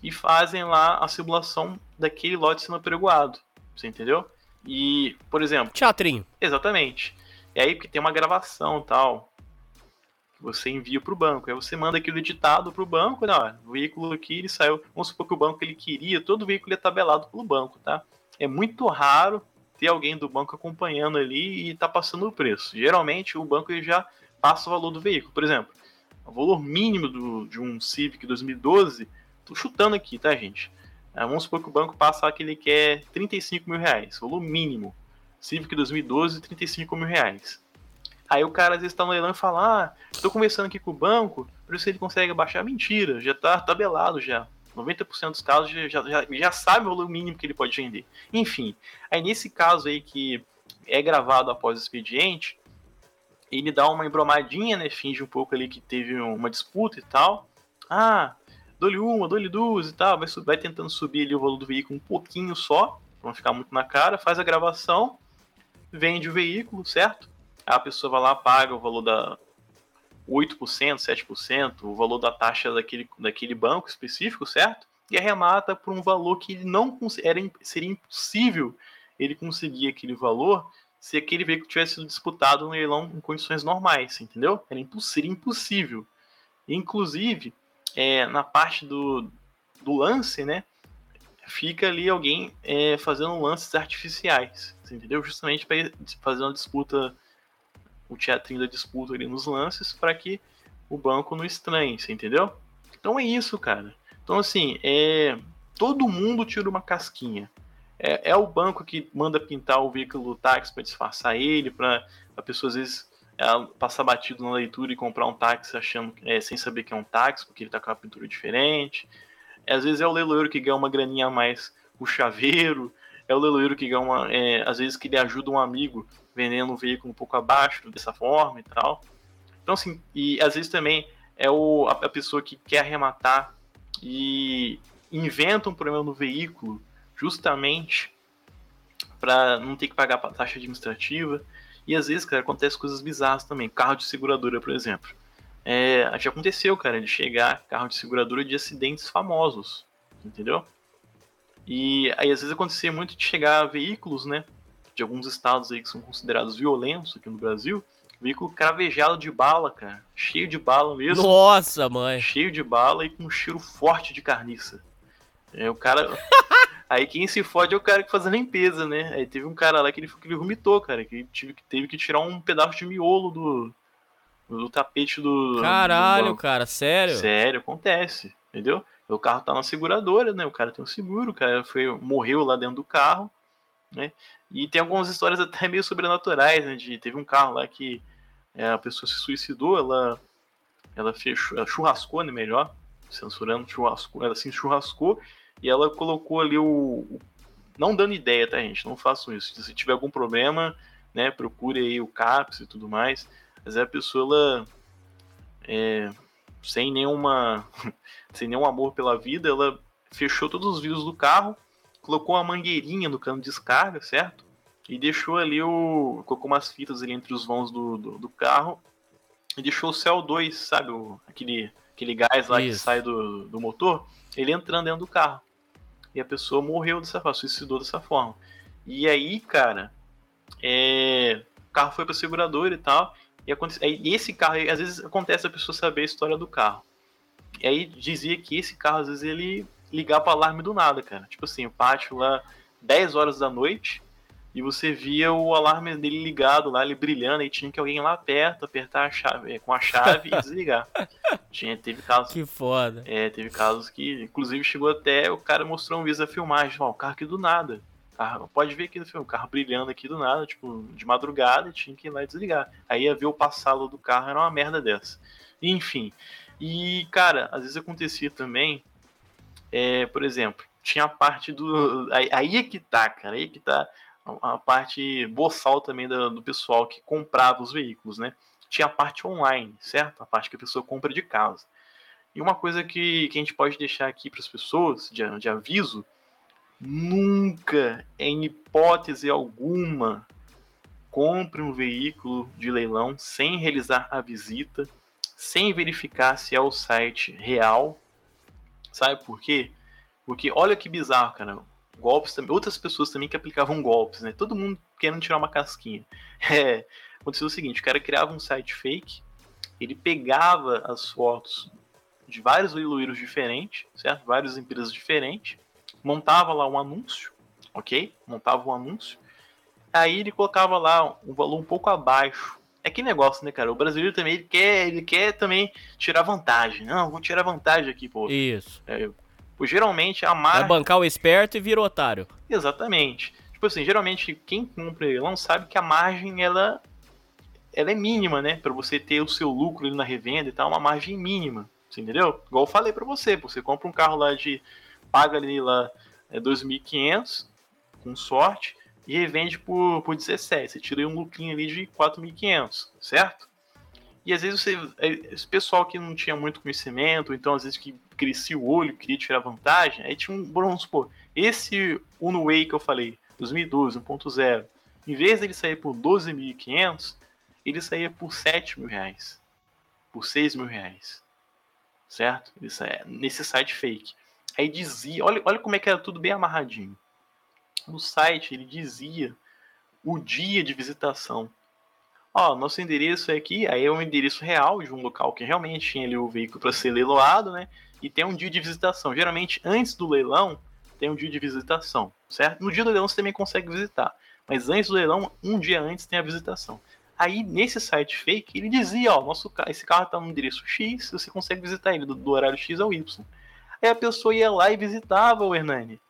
E fazem lá a simulação daquele lote sendo apregoado. Você entendeu? E, por exemplo, Teatrinho. Exatamente. E aí porque tem uma gravação tal você envia para o banco. Aí você manda aquilo editado para o banco, né? ó, o veículo aqui ele saiu. Vamos supor que o banco ele queria, todo veículo é tabelado pelo banco, tá? É muito raro ter alguém do banco acompanhando ali e tá passando o preço. Geralmente o banco ele já passa o valor do veículo. Por exemplo, o valor mínimo do, de um Civic 2012, tô chutando aqui, tá, gente? Ah, vamos supor que o banco passa que ele quer 35 mil reais, valor mínimo. Civic 2012, 35 mil reais. Aí o cara às vezes tá no leilão e fala: Ah, tô conversando aqui com o banco, por isso ele consegue baixar. Mentira, já tá tabelado já. 90% dos casos já, já, já sabe o valor mínimo que ele pode vender. Enfim, aí nesse caso aí que é gravado após o expediente, ele dá uma embromadinha, né? Finge um pouco ali que teve uma disputa e tal. Ah, dou-lhe uma, dou-lhe duas e tal. Vai, vai tentando subir ali o valor do veículo um pouquinho só, pra não ficar muito na cara. Faz a gravação, vende o veículo, certo? A pessoa vai lá, paga o valor da 8%, 7%, o valor da taxa daquele, daquele banco específico, certo? E arremata por um valor que ele não era, seria impossível ele conseguir aquele valor se aquele veículo tivesse sido disputado no leilão em condições normais, entendeu? Era imposs seria impossível. Inclusive, é, na parte do, do lance, né? Fica ali alguém é, fazendo lances artificiais, entendeu? Justamente para fazer uma disputa, o teatrinho da disputa ali nos lances, para que o banco não estranhe, entendeu? Então é isso, cara. Então, assim, é, todo mundo tira uma casquinha. É, é, o banco que manda pintar o veículo táxi para disfarçar ele, para a pessoa às vezes é, passar batido na leitura e comprar um táxi achando é, sem saber que é um táxi, porque ele está com uma pintura diferente. às vezes é o leiloeiro que ganha uma graninha a mais o chaveiro, é o leiloeiro que ganha uma. É, às vezes que ele ajuda um amigo vendendo um veículo um pouco abaixo dessa forma e tal. Então, assim, e às vezes também é o, a, pessoa que quer arrematar e inventa um problema no veículo justamente para não ter que pagar taxa administrativa. E às vezes, cara, acontece coisas bizarras também. Carro de seguradora, por exemplo. É, já aconteceu, cara, de chegar carro de seguradora de acidentes famosos, entendeu? E aí às vezes acontecia muito de chegar veículos, né, de alguns estados aí que são considerados violentos aqui no Brasil, veículo cravejado de bala, cara, cheio de bala mesmo. Nossa, mãe. Cheio de bala e com um cheiro forte de carniça. É, o cara Aí quem se fode é o cara que faz a limpeza, né? Aí teve um cara lá que ele, que ele vomitou, cara, que tive, teve que tirar um pedaço de miolo do, do tapete do. Caralho, do cara, sério? Sério, acontece, entendeu? O carro tá na seguradora, né? O cara tem um seguro, o cara foi, morreu lá dentro do carro, né? E tem algumas histórias até meio sobrenaturais, né? De, teve um carro lá que é, a pessoa se suicidou, ela, ela fechou, ela churrascou, né? Melhor, censurando, churrascou, ela se churrascou e ela colocou ali o. Não dando ideia, tá, gente? Não façam isso. Se tiver algum problema, né, procure aí o CAPS e tudo mais. Mas a pessoa, ela. É, sem nenhuma. sem nenhum amor pela vida, ela fechou todos os vidros do carro, colocou uma mangueirinha no cano de descarga, certo? E deixou ali o. colocou umas fitas ali entre os vãos do, do, do carro e deixou o CO2, sabe? O, aquele, aquele gás lá Isso. que sai do, do motor, ele entrando dentro do carro e a pessoa morreu dessa forma, suicidou dessa forma. E aí, cara, é... o carro foi para seguradora e tal. E, aconte... e esse carro, às vezes acontece a pessoa saber a história do carro. E aí dizia que esse carro, às vezes, ele ligava o alarme do nada, cara. Tipo assim, o pátio lá, 10 horas da noite, e você via o alarme dele ligado lá, ele brilhando, e tinha que alguém lá perto apertar a chave, com a chave e desligar. Tinha, teve casos. Que foda. É, teve casos que, inclusive, chegou até, o cara mostrou um da filmagem, ó, o carro aqui do nada. Carro, pode ver aqui no filme, o carro brilhando aqui do nada, tipo, de madrugada, tinha que ir lá e desligar. Aí ia ver o passado do carro, era uma merda dessa. Enfim. E, cara, às vezes acontecia também, é, por exemplo, tinha a parte do. Aí, aí é que tá, cara, aí é que tá a, a parte boçal também do, do pessoal que comprava os veículos, né? Tinha a parte online, certo? A parte que a pessoa compra de casa. E uma coisa que, que a gente pode deixar aqui para as pessoas, de, de aviso, nunca, em hipótese alguma, compre um veículo de leilão sem realizar a visita, sem verificar se é o site real. Sabe por quê? Porque olha que bizarro, cara. Golpes também, outras pessoas também que aplicavam golpes, né? Todo mundo querendo tirar uma casquinha. É, aconteceu o seguinte, o cara criava um site fake, ele pegava as fotos de vários leiloeiros diferentes, certo? Várias empresas diferentes, montava lá um anúncio, ok? Montava um anúncio, aí ele colocava lá um valor um pouco abaixo. É que negócio, né, cara? O brasileiro também ele quer, ele quer também tirar vantagem. Não, vou tirar vantagem aqui, pô. Isso. É, pô, geralmente a marca. Vai bancar o esperto e vira otário. Exatamente. Tipo assim, geralmente quem compra leilão sabe que a margem ela, ela é mínima, né? Para você ter o seu lucro na revenda e tal, uma margem mínima. Você entendeu? Igual eu falei para você, você compra um carro lá de. Paga ali lá é, 2.500, com sorte, e revende por, por 17. Você tira um lucrinho ali de 4.500, certo? E às vezes você, é, esse pessoal que não tinha muito conhecimento, então às vezes que crescia o olho, queria tirar vantagem, aí tinha um, vamos supor, esse Uno Way que eu falei, 2012, 1.0, em vez dele sair por 12.500, ele saía por 7 mil reais, por 6 mil reais, certo? Isso é nesse site fake. Aí dizia, olha, olha como é que era tudo bem amarradinho. No site ele dizia o dia de visitação. Ó, nosso endereço é aqui, aí é um endereço real de um local que realmente tinha ali o veículo para ser leiloado, né? E tem um dia de visitação. Geralmente, antes do leilão, tem um dia de visitação, certo? No dia do leilão você também consegue visitar, mas antes do leilão, um dia antes tem a visitação. Aí, nesse site fake, ele dizia, ó, nosso, esse carro está no endereço X, você consegue visitar ele do, do horário X ao Y. Aí a pessoa ia lá e visitava o Hernani.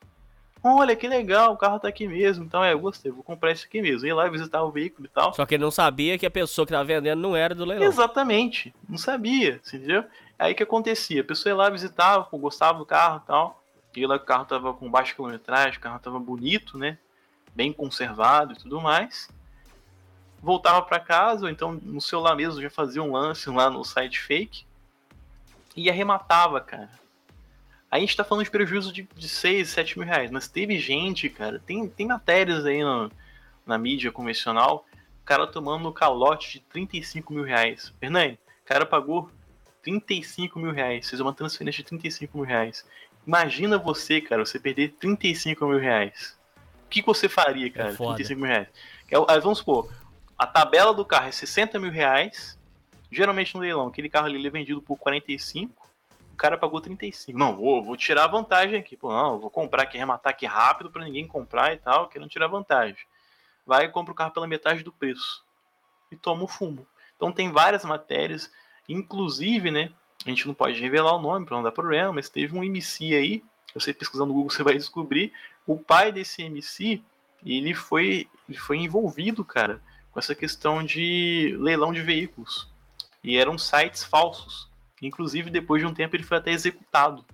Olha que legal, o carro tá aqui mesmo. Então é, eu gostei, vou comprar isso aqui mesmo. Ia lá visitar o veículo e tal. Só que ele não sabia que a pessoa que tava vendendo não era do leilão. Exatamente, não sabia, entendeu? Aí o que acontecia? A pessoa ia lá, visitava, gostava do carro e tal. E lá o carro tava com baixa quilometragem, o carro tava bonito, né? Bem conservado e tudo mais. Voltava para casa, ou então no celular mesmo já fazia um lance lá no site fake. E arrematava, cara a gente tá falando de prejuízo de, de 6, 7 mil reais, mas teve gente, cara, tem, tem matérias aí no, na mídia convencional, o cara tomando calote de 35 mil reais. Fernando, o cara pagou 35 mil reais, fez uma transferência de 35 mil reais. Imagina você, cara, você perder 35 mil reais. O que você faria, cara? É 35 mil reais. É, vamos supor, a tabela do carro é 60 mil reais. Geralmente no leilão, aquele carro ali é vendido por 45 o cara pagou 35. Não, vou, vou tirar vantagem aqui. Pô, não, vou comprar aqui, arrematar aqui rápido para ninguém comprar e tal, querendo tirar vantagem. Vai e compra o carro pela metade do preço. E toma o fumo. Então tem várias matérias, inclusive, né? A gente não pode revelar o nome para não dar problema, mas teve um MC aí, você pesquisando no Google você vai descobrir, o pai desse MC, ele foi, ele foi envolvido, cara, com essa questão de leilão de veículos. E eram sites falsos. Inclusive, depois de um tempo, ele foi até executado.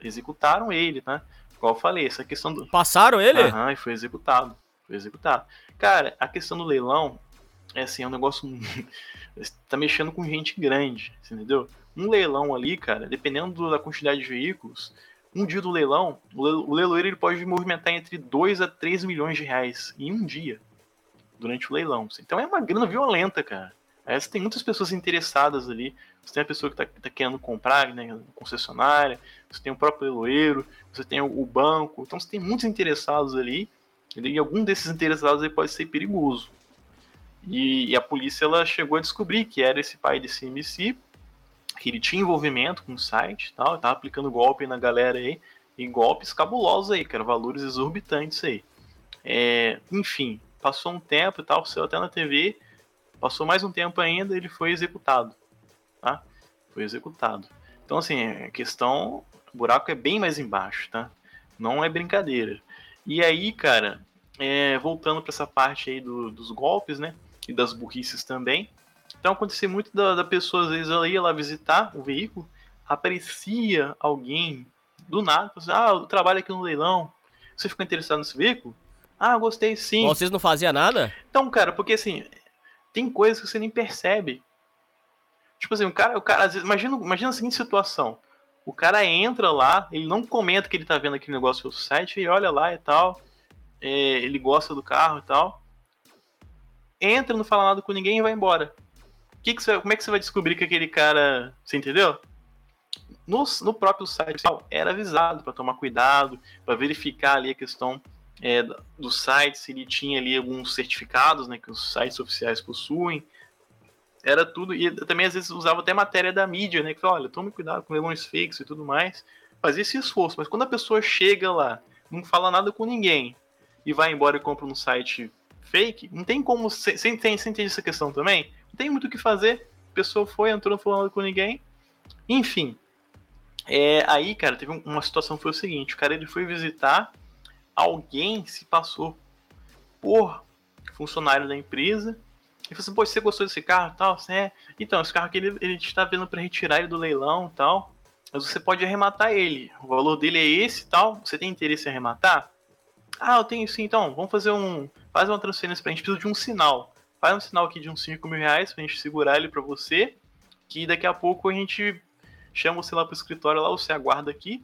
Executaram ele, né? Igual eu falei, essa questão do. Passaram ele? Aham, e foi executado. Foi executado. Cara, a questão do leilão é assim, é um negócio. tá mexendo com gente grande, entendeu? Um leilão ali, cara, dependendo da quantidade de veículos, um dia do leilão, o leiloeiro ele pode movimentar entre 2 a 3 milhões de reais em um dia durante o leilão. Então é uma grana violenta, cara. Aí você tem muitas pessoas interessadas ali. Você tem a pessoa que está tá querendo comprar, né, concessionária, você tem o próprio leiloeiro, você tem o, banco. Então você tem muitos interessados ali. E algum desses interessados aí pode ser perigoso. E, e, a polícia ela chegou a descobrir que era esse pai desse MC, que ele tinha envolvimento com o site tal, estava aplicando golpe na galera aí, e golpes cabulosos aí, cara, valores exorbitantes aí. É, enfim, passou um tempo e tal, saiu até na TV, Passou mais um tempo ainda, ele foi executado, tá? Foi executado. Então, assim, a questão, o buraco é bem mais embaixo, tá? Não é brincadeira. E aí, cara, é, voltando para essa parte aí do, dos golpes, né? E das burrices também. Então, acontecia muito da, da pessoa, às vezes, ela ia lá visitar o veículo, aparecia alguém do nada, assim, ah, eu trabalho aqui no leilão, você ficou interessado nesse veículo? Ah, gostei sim. Vocês não faziam nada? Então, cara, porque assim, tem coisas que você nem percebe. Tipo assim, o cara, o cara às vezes, imagina, imagina a seguinte situação. O cara entra lá, ele não comenta que ele tá vendo aquele negócio no site, ele olha lá e tal, é, ele gosta do carro e tal. Entra, não fala nada com ninguém e vai embora. Que que você, como é que você vai descobrir que aquele cara. Você entendeu? No, no próprio site era avisado para tomar cuidado, para verificar ali a questão é, do site, se ele tinha ali alguns certificados né, que os sites oficiais possuem. Era tudo, e também às vezes usava até matéria da mídia, né? Que fala, olha, tome cuidado com leilões fakes e tudo mais. Fazia esse esforço, mas quando a pessoa chega lá, não fala nada com ninguém e vai embora e compra no site fake, não tem como. Você entende essa questão também? Não tem muito o que fazer. A pessoa foi, entrou, não falando com ninguém. Enfim. É, aí, cara, teve uma situação foi o seguinte: o cara ele foi visitar, alguém se passou por funcionário da empresa. E falou assim: Pô, você gostou desse carro tal? Assim, é. Então, esse carro aqui ele, ele está vendo para retirar ele do leilão tal. Mas você pode arrematar ele. O valor dele é esse tal. Você tem interesse em arrematar? Ah, eu tenho sim, então. Vamos fazer um. Faz uma transferência pra gente. Precisa de um sinal. Faz um sinal aqui de uns 5 mil reais pra gente segurar ele pra você. Que daqui a pouco a gente chama você lá pro escritório lá, você aguarda aqui.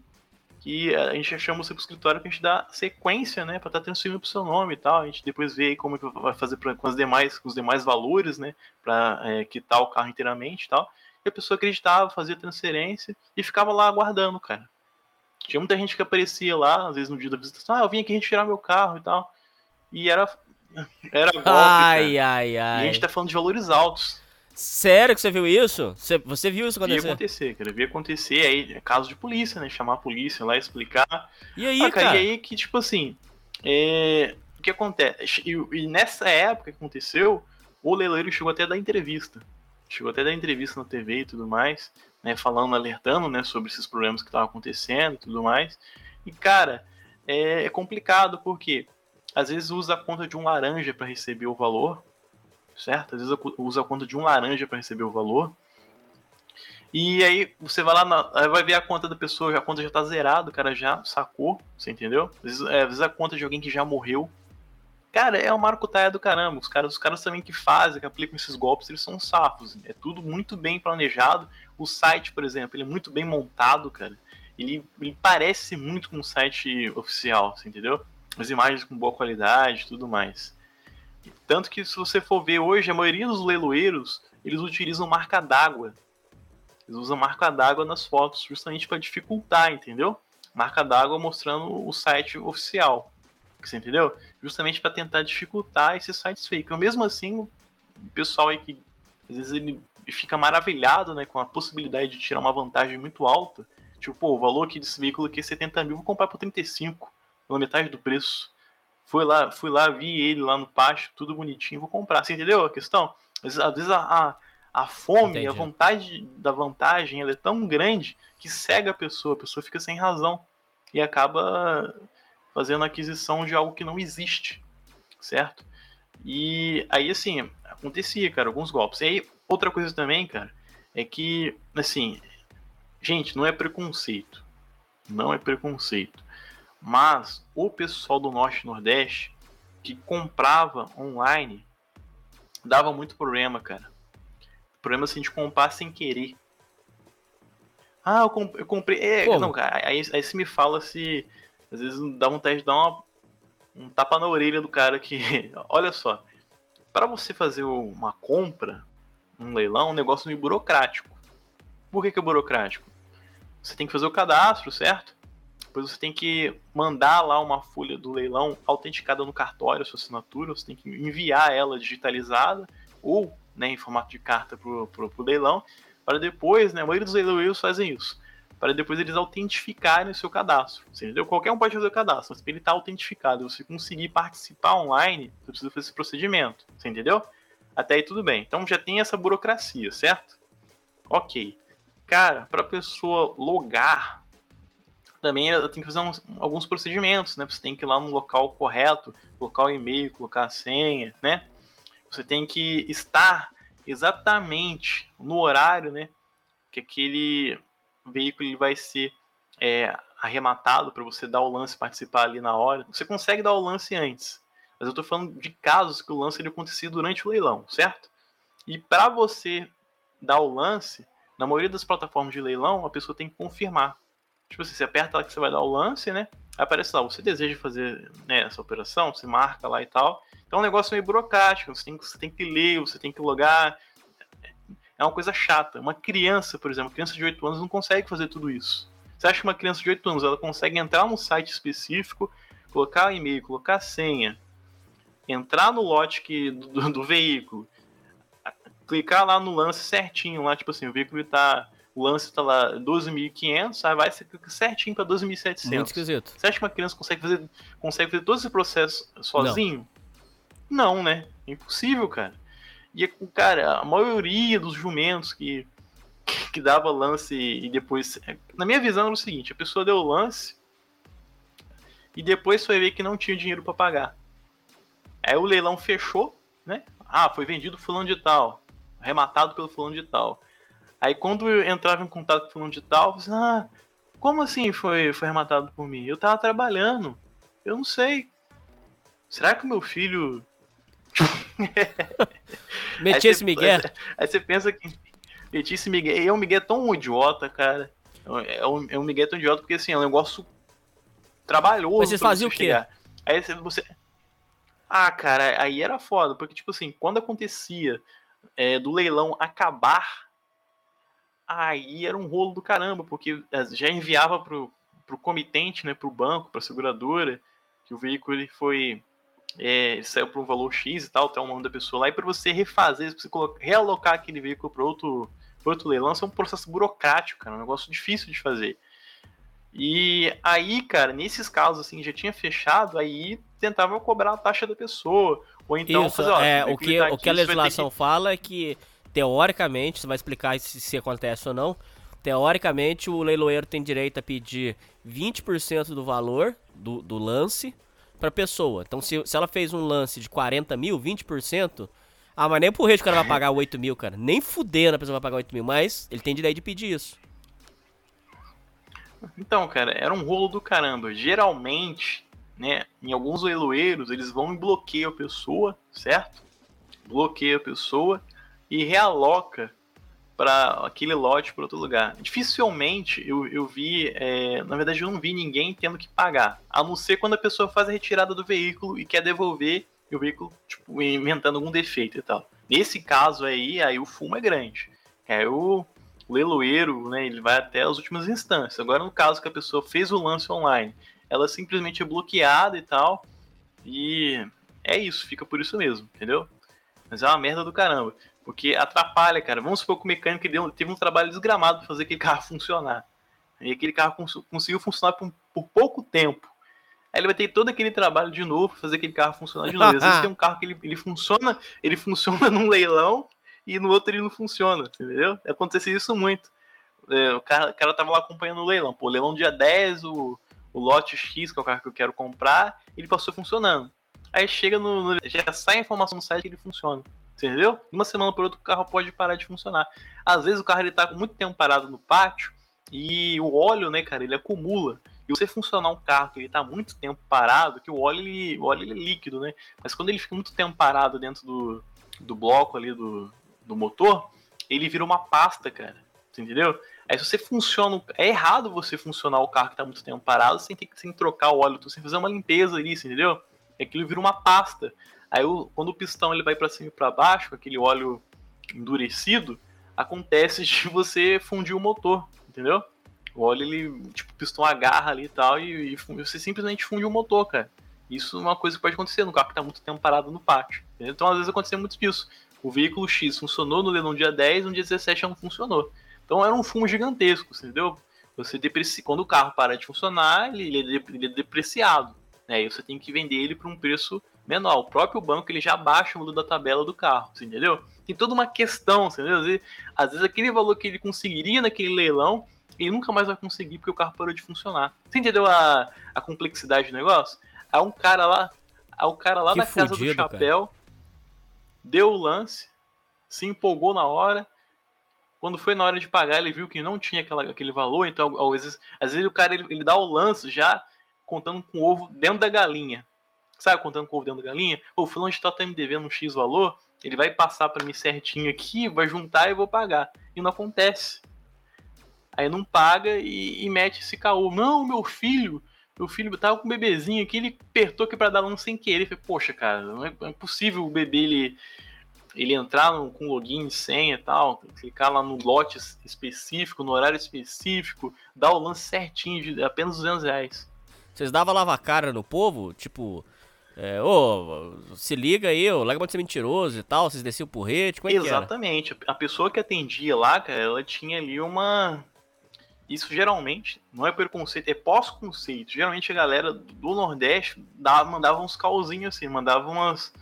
Que a gente chama você pro escritório pra gente dar sequência, né? Pra estar tá transferindo pro seu nome e tal. A gente depois vê aí como que vai fazer pra, com, as demais, com os demais valores, né? Pra é, quitar o carro inteiramente e tal. E a pessoa acreditava, fazia transferência e ficava lá aguardando, cara. Tinha muita gente que aparecia lá, às vezes no dia da visitação, ah, eu vim aqui retirar meu carro e tal. E era. Era golpe. Ai, cara. ai, ai. E a gente tá falando de valores altos. Sério que você viu isso? Você, você viu isso acontecer? Via acontecer, cara. Via acontecer. Aí, é caso de polícia, né? Chamar a polícia lá, explicar. E aí, ah, cara? cara? E aí que, tipo assim. É... O que acontece? E, e, nessa época que aconteceu, o leiloeiro chegou até a dar entrevista. Chegou até a dar entrevista na TV e tudo mais né, falando, alertando, né, sobre esses problemas que estavam acontecendo e tudo mais. E, cara, é, é complicado porque às vezes usa a conta de um laranja para receber o valor, certo? Às vezes usa a conta de um laranja para receber o valor. E aí você vai lá, na, vai ver a conta da pessoa, a conta já tá zerada, o cara já sacou, você entendeu? Às vezes, é, às vezes a conta de alguém que já morreu. Cara, é o Marco Taia do caramba. Os caras, os caras também que fazem, que aplicam esses golpes, eles são safos. É tudo muito bem planejado. O site, por exemplo, ele é muito bem montado, cara. Ele, ele parece muito com um site oficial, você entendeu? As imagens com boa qualidade tudo mais. Tanto que se você for ver hoje, a maioria dos leiloeiros, eles utilizam marca d'água. Eles usam marca d'água nas fotos, justamente para dificultar, entendeu? Marca d'água mostrando o site oficial. Você entendeu? Justamente para tentar dificultar esses sites fake. Mesmo assim, o pessoal aí que às vezes ele fica maravilhado né, com a possibilidade de tirar uma vantagem muito alta. Tipo, pô, o valor aqui desse veículo aqui é 70 mil, vou comprar por 35, pela metade do preço. Fui lá, fui lá, vi ele lá no pátio, tudo bonitinho, vou comprar. Você entendeu a questão? Às, às vezes a, a, a fome, Entendi. a vontade da vantagem, ela é tão grande que cega a pessoa, a pessoa fica sem razão e acaba fazendo aquisição de algo que não existe, certo? E aí, assim, acontecia, cara, alguns golpes. E aí, outra coisa também, cara, é que, assim, gente, não é preconceito. Não é preconceito. Mas o pessoal do Norte e Nordeste que comprava online dava muito problema, cara. Problema assim de comprar sem querer. Ah, eu, comp eu comprei. É, não, cara, aí, aí você me fala se. Às vezes dá vontade de dar uma, um tapa na orelha do cara que. Olha só. Para você fazer uma compra, um leilão, é um negócio meio burocrático. Por que, que é burocrático? Você tem que fazer o cadastro, certo? Depois você tem que mandar lá uma folha do leilão autenticada no cartório, sua assinatura, você tem que enviar ela digitalizada ou né, em formato de carta para o leilão, para depois, né, a maioria dos leiloeiros fazem isso, para depois eles autentificarem o seu cadastro. entendeu? Qualquer um pode fazer o cadastro, mas para ele estar tá autentificado, você conseguir participar online, você precisa fazer esse procedimento. Você entendeu? Até aí tudo bem. Então já tem essa burocracia, certo? Ok. Cara, para a pessoa logar, também tem que fazer uns, alguns procedimentos, né? Você tem que ir lá no local correto, colocar o e-mail, colocar a senha, né? Você tem que estar exatamente no horário, né? Que aquele veículo vai ser é, arrematado para você dar o lance participar ali na hora. Você consegue dar o lance antes, Mas eu estou falando de casos que o lance ele acontecia durante o leilão, certo? E para você dar o lance, na maioria das plataformas de leilão, a pessoa tem que confirmar. Tipo assim, você aperta lá que você vai dar o lance, né? Aparece lá, você deseja fazer né, essa operação, você marca lá e tal. Então é um negócio meio burocrático, você tem, você tem que ler, você tem que logar. É uma coisa chata. Uma criança, por exemplo, criança de 8 anos não consegue fazer tudo isso. Você acha que uma criança de 8 anos ela consegue entrar num site específico, colocar o e-mail, colocar a senha, entrar no lote que, do, do veículo, clicar lá no lance certinho, lá, tipo assim, o veículo está o lance está lá 12.500, aí vai certinho para 12.700. Muito esquisito. Você acha que uma criança consegue fazer, consegue fazer todo esse processo sozinho? Não, Não né? É impossível, cara. E, cara, a maioria dos jumentos que, que dava lance e depois. Na minha visão era o seguinte: a pessoa deu o lance e depois foi ver que não tinha dinheiro para pagar. Aí o leilão fechou, né? Ah, foi vendido fulano de tal, arrematado pelo fulano de tal. Aí quando eu entrava em contato com fulano de tal, eu falei, ah, como assim foi, foi arrematado por mim? Eu tava trabalhando. Eu não sei. Será que o meu filho. Meti esse Miguel. Aí você pensa que. Meti esse Miguel. E é um Miguel tão idiota, cara. É um, é um Miguel tão idiota porque assim, é um negócio trabalhoso. Mas vocês faziam o quê? Chegar. Aí você. Ah, cara, aí era foda, porque, tipo assim, quando acontecia é, do leilão acabar, aí era um rolo do caramba, porque é, já enviava pro, pro comitente, né, pro banco, pra seguradora, que o veículo ele foi. É, saiu por um valor X e tal, até o nome da pessoa lá, e para você refazer, você colocar, realocar aquele veículo para outro, outro leilão, isso é um processo burocrático, cara, um negócio difícil de fazer. E aí, cara, nesses casos assim, já tinha fechado, aí tentava cobrar a taxa da pessoa. Ou então Isso, fazer, ó, é, o que, tá o que a legislação que... fala é que, teoricamente, você vai explicar se, se acontece ou não, teoricamente o leiloeiro tem direito a pedir 20% do valor do, do lance pra pessoa. Então, se, se ela fez um lance de 40 mil, 20%, ah, mas nem por rede o cara vai pagar 8 mil, cara. Nem fudendo a pessoa vai pagar 8 mil, mas ele tem direito de pedir isso. Então, cara, era um rolo do caramba. Geralmente, né, em alguns leiloeiros, eles vão e bloqueiam a pessoa, certo? Bloqueia a pessoa e realoca para aquele lote para outro lugar. Dificilmente eu, eu vi, é, na verdade eu não vi ninguém tendo que pagar, a não ser quando a pessoa faz a retirada do veículo e quer devolver o veículo, tipo, inventando algum defeito e tal. Nesse caso aí, aí o fumo é grande. É o o leiloeiro, né, ele vai até as últimas instâncias. Agora, no caso que a pessoa fez o lance online, ela simplesmente é bloqueada e tal, e é isso, fica por isso mesmo, entendeu? Mas é uma merda do caramba, porque atrapalha, cara. Vamos supor que o mecânico deu, teve um trabalho desgramado para fazer aquele carro funcionar. E aquele carro cons conseguiu funcionar por, por, pouco tempo. Aí ele vai ter todo aquele trabalho de novo para fazer aquele carro funcionar de novo. Às vezes tem um carro que ele, ele funciona, ele funciona num leilão, e no outro ele não funciona, entendeu? Acontece isso muito. É, o, cara, o cara tava lá acompanhando o leilão. Pô, leilão dia 10, o, o lote X, que é o carro que eu quero comprar, ele passou funcionando. Aí chega no, no. Já sai a informação no site que ele funciona. Entendeu? Uma semana por outra o carro pode parar de funcionar. Às vezes o carro ele tá com muito tempo parado no pátio e o óleo, né, cara, ele acumula. E você funcionar um carro que ele tá muito tempo parado, que o óleo, ele, o óleo ele é líquido, né? Mas quando ele fica muito tempo parado dentro do, do bloco ali do, do motor, ele vira uma pasta, cara. Entendeu? Aí se você funciona. É errado você funcionar o carro que tá muito tempo parado sem, ter, sem trocar o óleo, sem fazer uma limpeza ali, entendeu? Aquilo vira uma pasta. Aí quando o pistão ele vai para cima e para baixo, aquele óleo endurecido, acontece de você fundir o motor, entendeu? O óleo, ele, tipo, o pistão agarra ali e tal, e, e você simplesmente funde o motor, cara. Isso é uma coisa que pode acontecer no carro que tá muito tempo parado no pátio. Entendeu? Então, às vezes, acontece muito isso o veículo X funcionou no dia 10, no dia 17 não funcionou. Então era um fumo gigantesco, entendeu? Você depreci... Quando o carro para de funcionar, é, ele é depreciado. Né? E você tem que vender ele por um preço menor. O próprio banco ele já baixa o valor da tabela do carro, entendeu? Tem toda uma questão, entendeu? Às vezes, às vezes aquele valor que ele conseguiria naquele leilão, ele nunca mais vai conseguir porque o carro parou de funcionar. Você entendeu a, a complexidade do negócio? Há um cara lá, há um cara lá que da fudido, casa do chapéu. Cara deu o lance, se empolgou na hora. Quando foi na hora de pagar, ele viu que não tinha aquela, aquele valor, então às vezes, às vezes o cara ele, ele dá o lance já contando com o ovo dentro da galinha. Sabe, contando com o dentro da galinha. O fulano de tal tá me devendo um X valor, ele vai passar para mim certinho aqui, vai juntar e eu vou pagar. E não acontece. Aí não paga e, e mete esse caô. Não, meu filho, meu filho tava com um bebezinho aqui, ele apertou aqui para dar lance sem querer. Eu falei, poxa, cara, não é, é possível o bebê ele, ele entrar no, com login, senha e tal, clicar lá no lote específico, no horário específico, dar o lance certinho de apenas 200 reais. Vocês davam lava cara no povo? Tipo, é, ô, se liga aí, ô, larga de ser mentiroso e tal, vocês desciam o porrete, como é Exatamente. A pessoa que atendia lá, cara, ela tinha ali uma isso geralmente não é preconceito, é pós-conceito. Geralmente a galera do Nordeste dava, mandava uns calzinhos assim, mandava umas,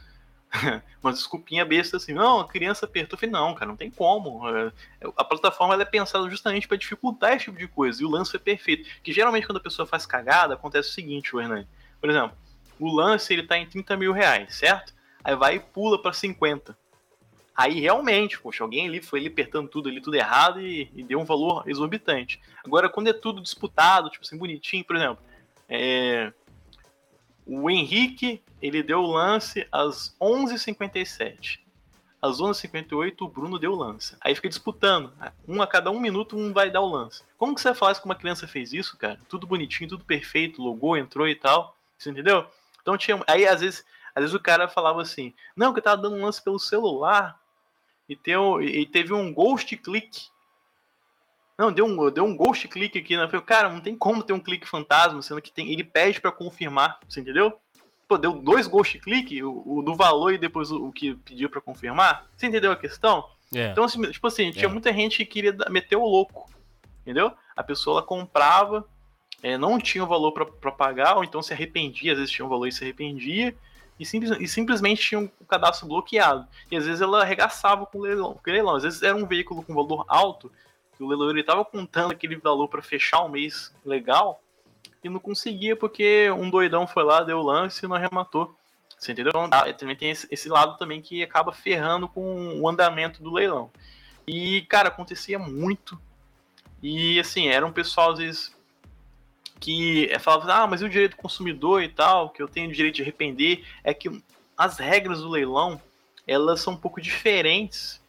umas desculpinhas bestas assim. Não, a criança apertou. Eu falei, não, cara, não tem como. É, a plataforma é pensada justamente para dificultar esse tipo de coisa. E o lance é perfeito. Que geralmente quando a pessoa faz cagada, acontece o seguinte, o Hernani. Por exemplo, o lance ele tá em 30 mil reais, certo? Aí vai e pula para 50. Aí realmente, poxa, alguém ali foi ali apertando tudo ali, tudo errado e, e, deu um valor exorbitante. Agora, quando é tudo disputado, tipo assim, bonitinho, por exemplo, é... o Henrique, ele deu o lance às 11h57. Às 11h58, o Bruno deu o lance. Aí fica disputando. Um a cada um minuto, um vai dar o lance. Como que você faz que uma criança fez isso, cara? Tudo bonitinho, tudo perfeito, logou, entrou e tal. Você entendeu? Então tinha. Aí às vezes, às vezes o cara falava assim: Não, que eu tava dando um lance pelo celular e, e teve um ghost click. Não, deu um, deu um ghost click aqui, né? Eu falei, cara, não tem como ter um clique fantasma, sendo que tem, ele pede para confirmar, você entendeu? Pô, deu dois ghost click, o, o do valor e depois o, o que pediu para confirmar. Você entendeu a questão? É. Então, assim, tipo assim, tinha é. muita gente que queria meter o louco, entendeu? A pessoa ela comprava, é, não tinha o valor para pagar, ou então se arrependia, às vezes tinha um valor e se arrependia, e, simples, e simplesmente tinha um cadastro bloqueado. E às vezes ela arregaçava com o leilão, com o leilão. Às vezes era um veículo com valor alto, que o leiloeiro estava contando aquele valor para fechar um mês legal, e não conseguia porque um doidão foi lá, deu o lance e não arrematou. Você entendeu? Então, também tem esse lado também que acaba ferrando com o andamento do leilão. E, cara, acontecia muito. E, assim, era um pessoal, às vezes, que é, falava, ah, mas e o direito do consumidor e tal, que eu tenho o direito de arrepender, é que as regras do leilão, elas são um pouco diferentes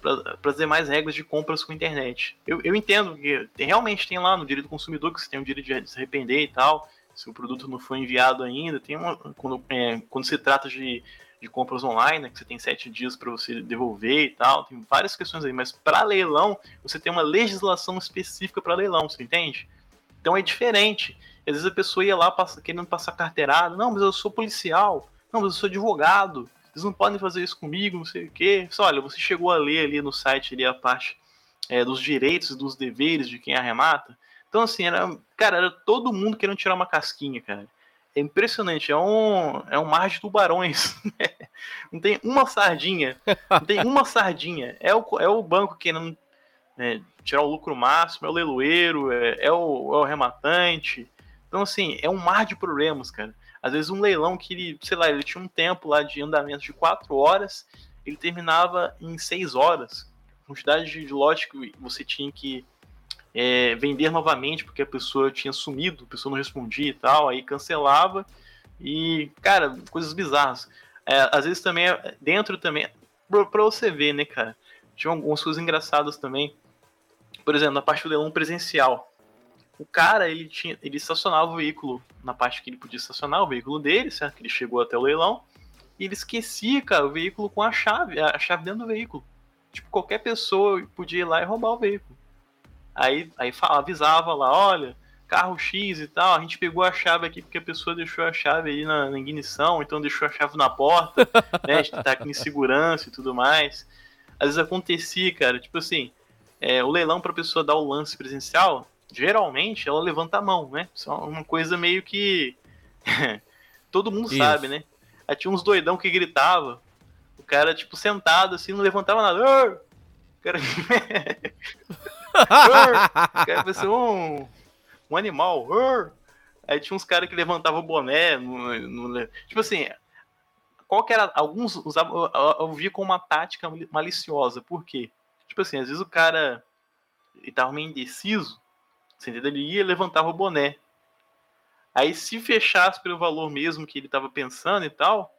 para as demais regras de compras com internet. Eu, eu entendo que realmente tem lá no direito do consumidor que você tem o direito de se arrepender e tal, se o produto não foi enviado ainda, tem uma, quando, é, quando se trata de, de compras online, né, que você tem sete dias para você devolver e tal, tem várias questões aí, mas para leilão, você tem uma legislação específica para leilão, você entende? Então é diferente. Às vezes a pessoa ia lá passa, querendo passar carteirada. Não, mas eu sou policial. Não, mas eu sou advogado. Vocês não podem fazer isso comigo, não sei o quê. Só, olha, você chegou a ler ali no site ali a parte é, dos direitos e dos deveres de quem arremata. Então, assim, era, cara, era todo mundo querendo tirar uma casquinha, cara. É impressionante, é um, é um mar de tubarões. não tem uma sardinha. Não tem uma sardinha. É o, é o banco querendo né, tirar o lucro máximo, é o leiloeiro, é, é, o, é o rematante. Então, assim, é um mar de problemas, cara. Às vezes um leilão que ele, sei lá, ele tinha um tempo lá de andamento de quatro horas, ele terminava em seis horas. A quantidade de lote que você tinha que é, vender novamente, porque a pessoa tinha sumido, a pessoa não respondia e tal, aí cancelava. E, cara, coisas bizarras. É, às vezes também, dentro também, pra, pra você ver, né, cara? Tinha algumas coisas engraçadas também por exemplo, na parte do leilão presencial, o cara ele tinha, ele estacionava o veículo na parte que ele podia estacionar o veículo dele, certo? Que ele chegou até o leilão e ele esquecia, cara, o veículo com a chave, a chave dentro do veículo. Tipo, qualquer pessoa podia ir lá e roubar o veículo. Aí, aí avisava lá, olha, carro X e tal, a gente pegou a chave aqui porque a pessoa deixou a chave aí na, na ignição, então deixou a chave na porta, né? A gente tá aqui em segurança e tudo mais. Às vezes acontecia, cara, tipo assim, é, o leilão para a pessoa dar o lance presencial, geralmente ela levanta a mão, né? Isso é uma coisa meio que todo mundo Isso. sabe, né? Aí tinha uns doidão que gritava, o cara tipo sentado assim, não levantava nada. O cara, o cara parecia um, um animal. Aí tinha uns caras que levantavam o boné, no, no, tipo assim, qual que era, alguns usavam, eu, eu, eu vi com uma tática maliciosa, por quê? Tipo assim, às vezes o cara ele tava meio indeciso, você entendeu? Ele ia levantava o boné. Aí se fechasse pelo valor mesmo que ele estava pensando e tal,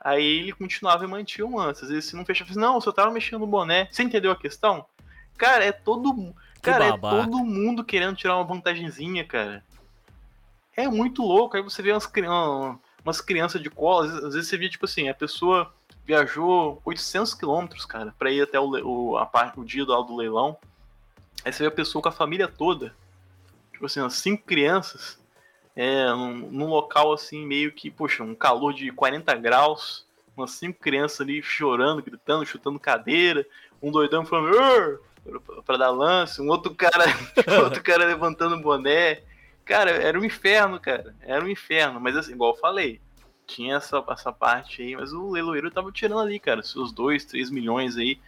aí ele continuava e mantinha o lance. Às vezes se não fechava, assim, não, eu só tava mexendo no boné. Você entendeu a questão? Cara, é todo Cara, é todo mundo querendo tirar uma vantagenzinha, cara. É muito louco. Aí você vê umas, umas crianças de cola, às vezes você vê, tipo assim, a pessoa viajou 800 quilômetros, cara, pra ir até o, o, a o dia do, do leilão. Aí você vê a pessoa com a família toda, tipo assim, umas cinco crianças, é, num, num, local assim, meio que, poxa, um calor de 40 graus, umas cinco crianças ali chorando, gritando, chutando cadeira, um doidão falando para dar lance, um outro cara, outro cara levantando boné. Cara, era um inferno, cara. Era um inferno. Mas assim, igual eu falei, tinha essa, essa parte aí, mas o leiloeiro tava tirando ali, cara, seus 2, 3 milhões aí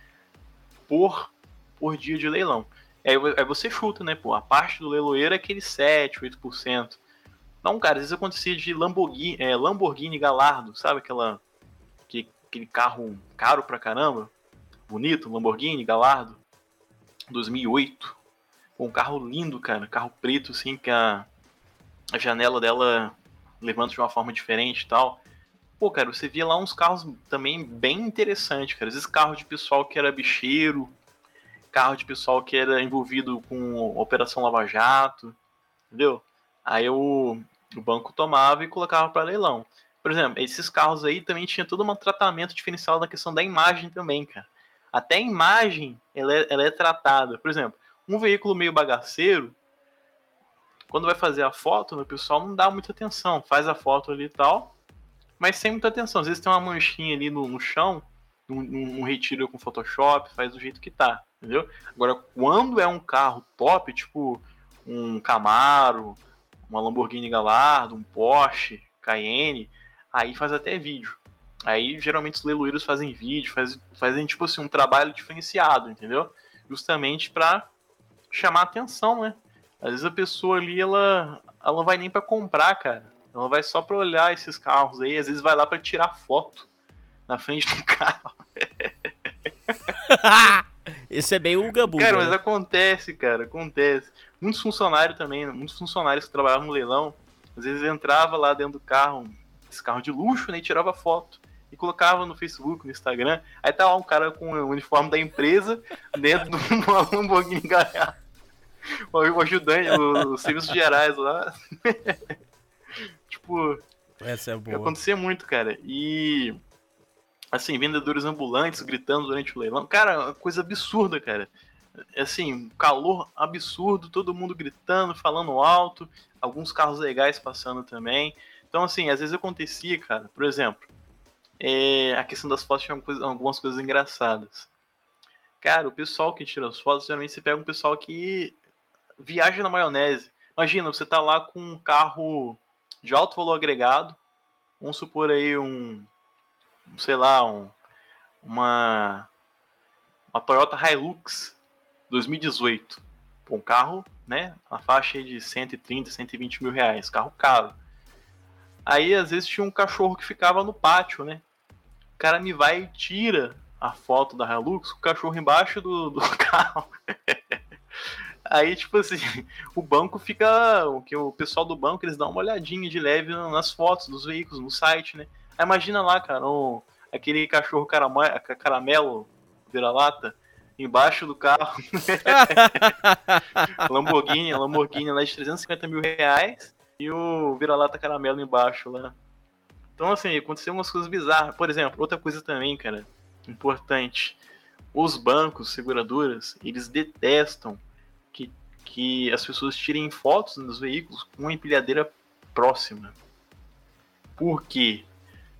por, por dia de leilão. Aí, aí você chuta, né, pô, a parte do leiloeiro é aquele 7, 8%. Não, cara, às vezes acontecia de Lamborghini, é, Lamborghini Galardo, sabe aquela que, aquele carro caro pra caramba? Bonito, Lamborghini Galardo. 2008. Um carro lindo, cara. Carro preto, assim, que a, a janela dela levanta de uma forma diferente e tal. Pô, cara, você via lá uns carros também bem interessantes, cara. Às vezes carro de pessoal que era bicheiro, carro de pessoal que era envolvido com Operação Lava Jato, entendeu? Aí o, o banco tomava e colocava para leilão. Por exemplo, esses carros aí também tinha todo um tratamento diferencial na questão da imagem também, cara até a imagem ela é, ela é tratada. Por exemplo, um veículo meio bagaceiro, quando vai fazer a foto, o pessoal não dá muita atenção, faz a foto ali e tal, mas sem muita atenção. Às vezes tem uma manchinha ali no, no chão, um, um, retiro com Photoshop, faz do jeito que tá, entendeu? Agora, quando é um carro top, tipo um Camaro, uma Lamborghini Gallardo, um Porsche, Cayenne, aí faz até vídeo. Aí geralmente os leiloeiros fazem vídeo, faz, fazem tipo assim um trabalho diferenciado, entendeu? Justamente para chamar atenção, né? Às vezes a pessoa ali ela, ela não vai nem para comprar, cara. Ela vai só para olhar esses carros aí, às vezes vai lá para tirar foto na frente do carro. Esse é bem o gabu. Cara, mas né? acontece, cara, acontece. Muitos funcionários também, muitos funcionários que trabalhavam no leilão, às vezes entrava lá dentro do carro, esse carro de luxo, né, e tirava foto e colocava no Facebook, no Instagram. Aí tá lá um cara com o uniforme da empresa dentro de uma Lamborghini Gallardo. O ajudante, os serviços gerais lá. tipo. Essa é boa. Acontecia muito, cara. E. Assim, vendedores ambulantes gritando durante o leilão. Cara, coisa absurda, cara. Assim, calor absurdo, todo mundo gritando, falando alto, alguns carros legais passando também. Então, assim, às vezes acontecia, cara, por exemplo, é, a questão das fotos tinha algumas coisas engraçadas. Cara, o pessoal que tira as fotos, geralmente você pega um pessoal que viaja na maionese. Imagina, você tá lá com um carro de alto valor agregado, vamos supor aí um, sei lá, um, uma, uma Toyota Hilux 2018. Um carro, né, a faixa de 130, 120 mil reais, carro caro. Aí às vezes tinha um cachorro que ficava no pátio, né? O cara me vai e tira a foto da Hilux o cachorro embaixo do, do carro. Aí, tipo assim, o banco fica. O que o pessoal do banco eles dão uma olhadinha de leve nas fotos dos veículos, no site, né? Aí imagina lá, cara, um, aquele cachorro caramelo, caramelo vira-lata embaixo do carro. Lamborghini, Lamborghini lá de 350 mil reais e o vira-lata caramelo embaixo lá. Então, assim, aconteceu umas coisas bizarras. Por exemplo, outra coisa também, cara, importante. Os bancos, seguradoras, eles detestam que, que as pessoas tirem fotos dos veículos com uma empilhadeira próxima. Por quê?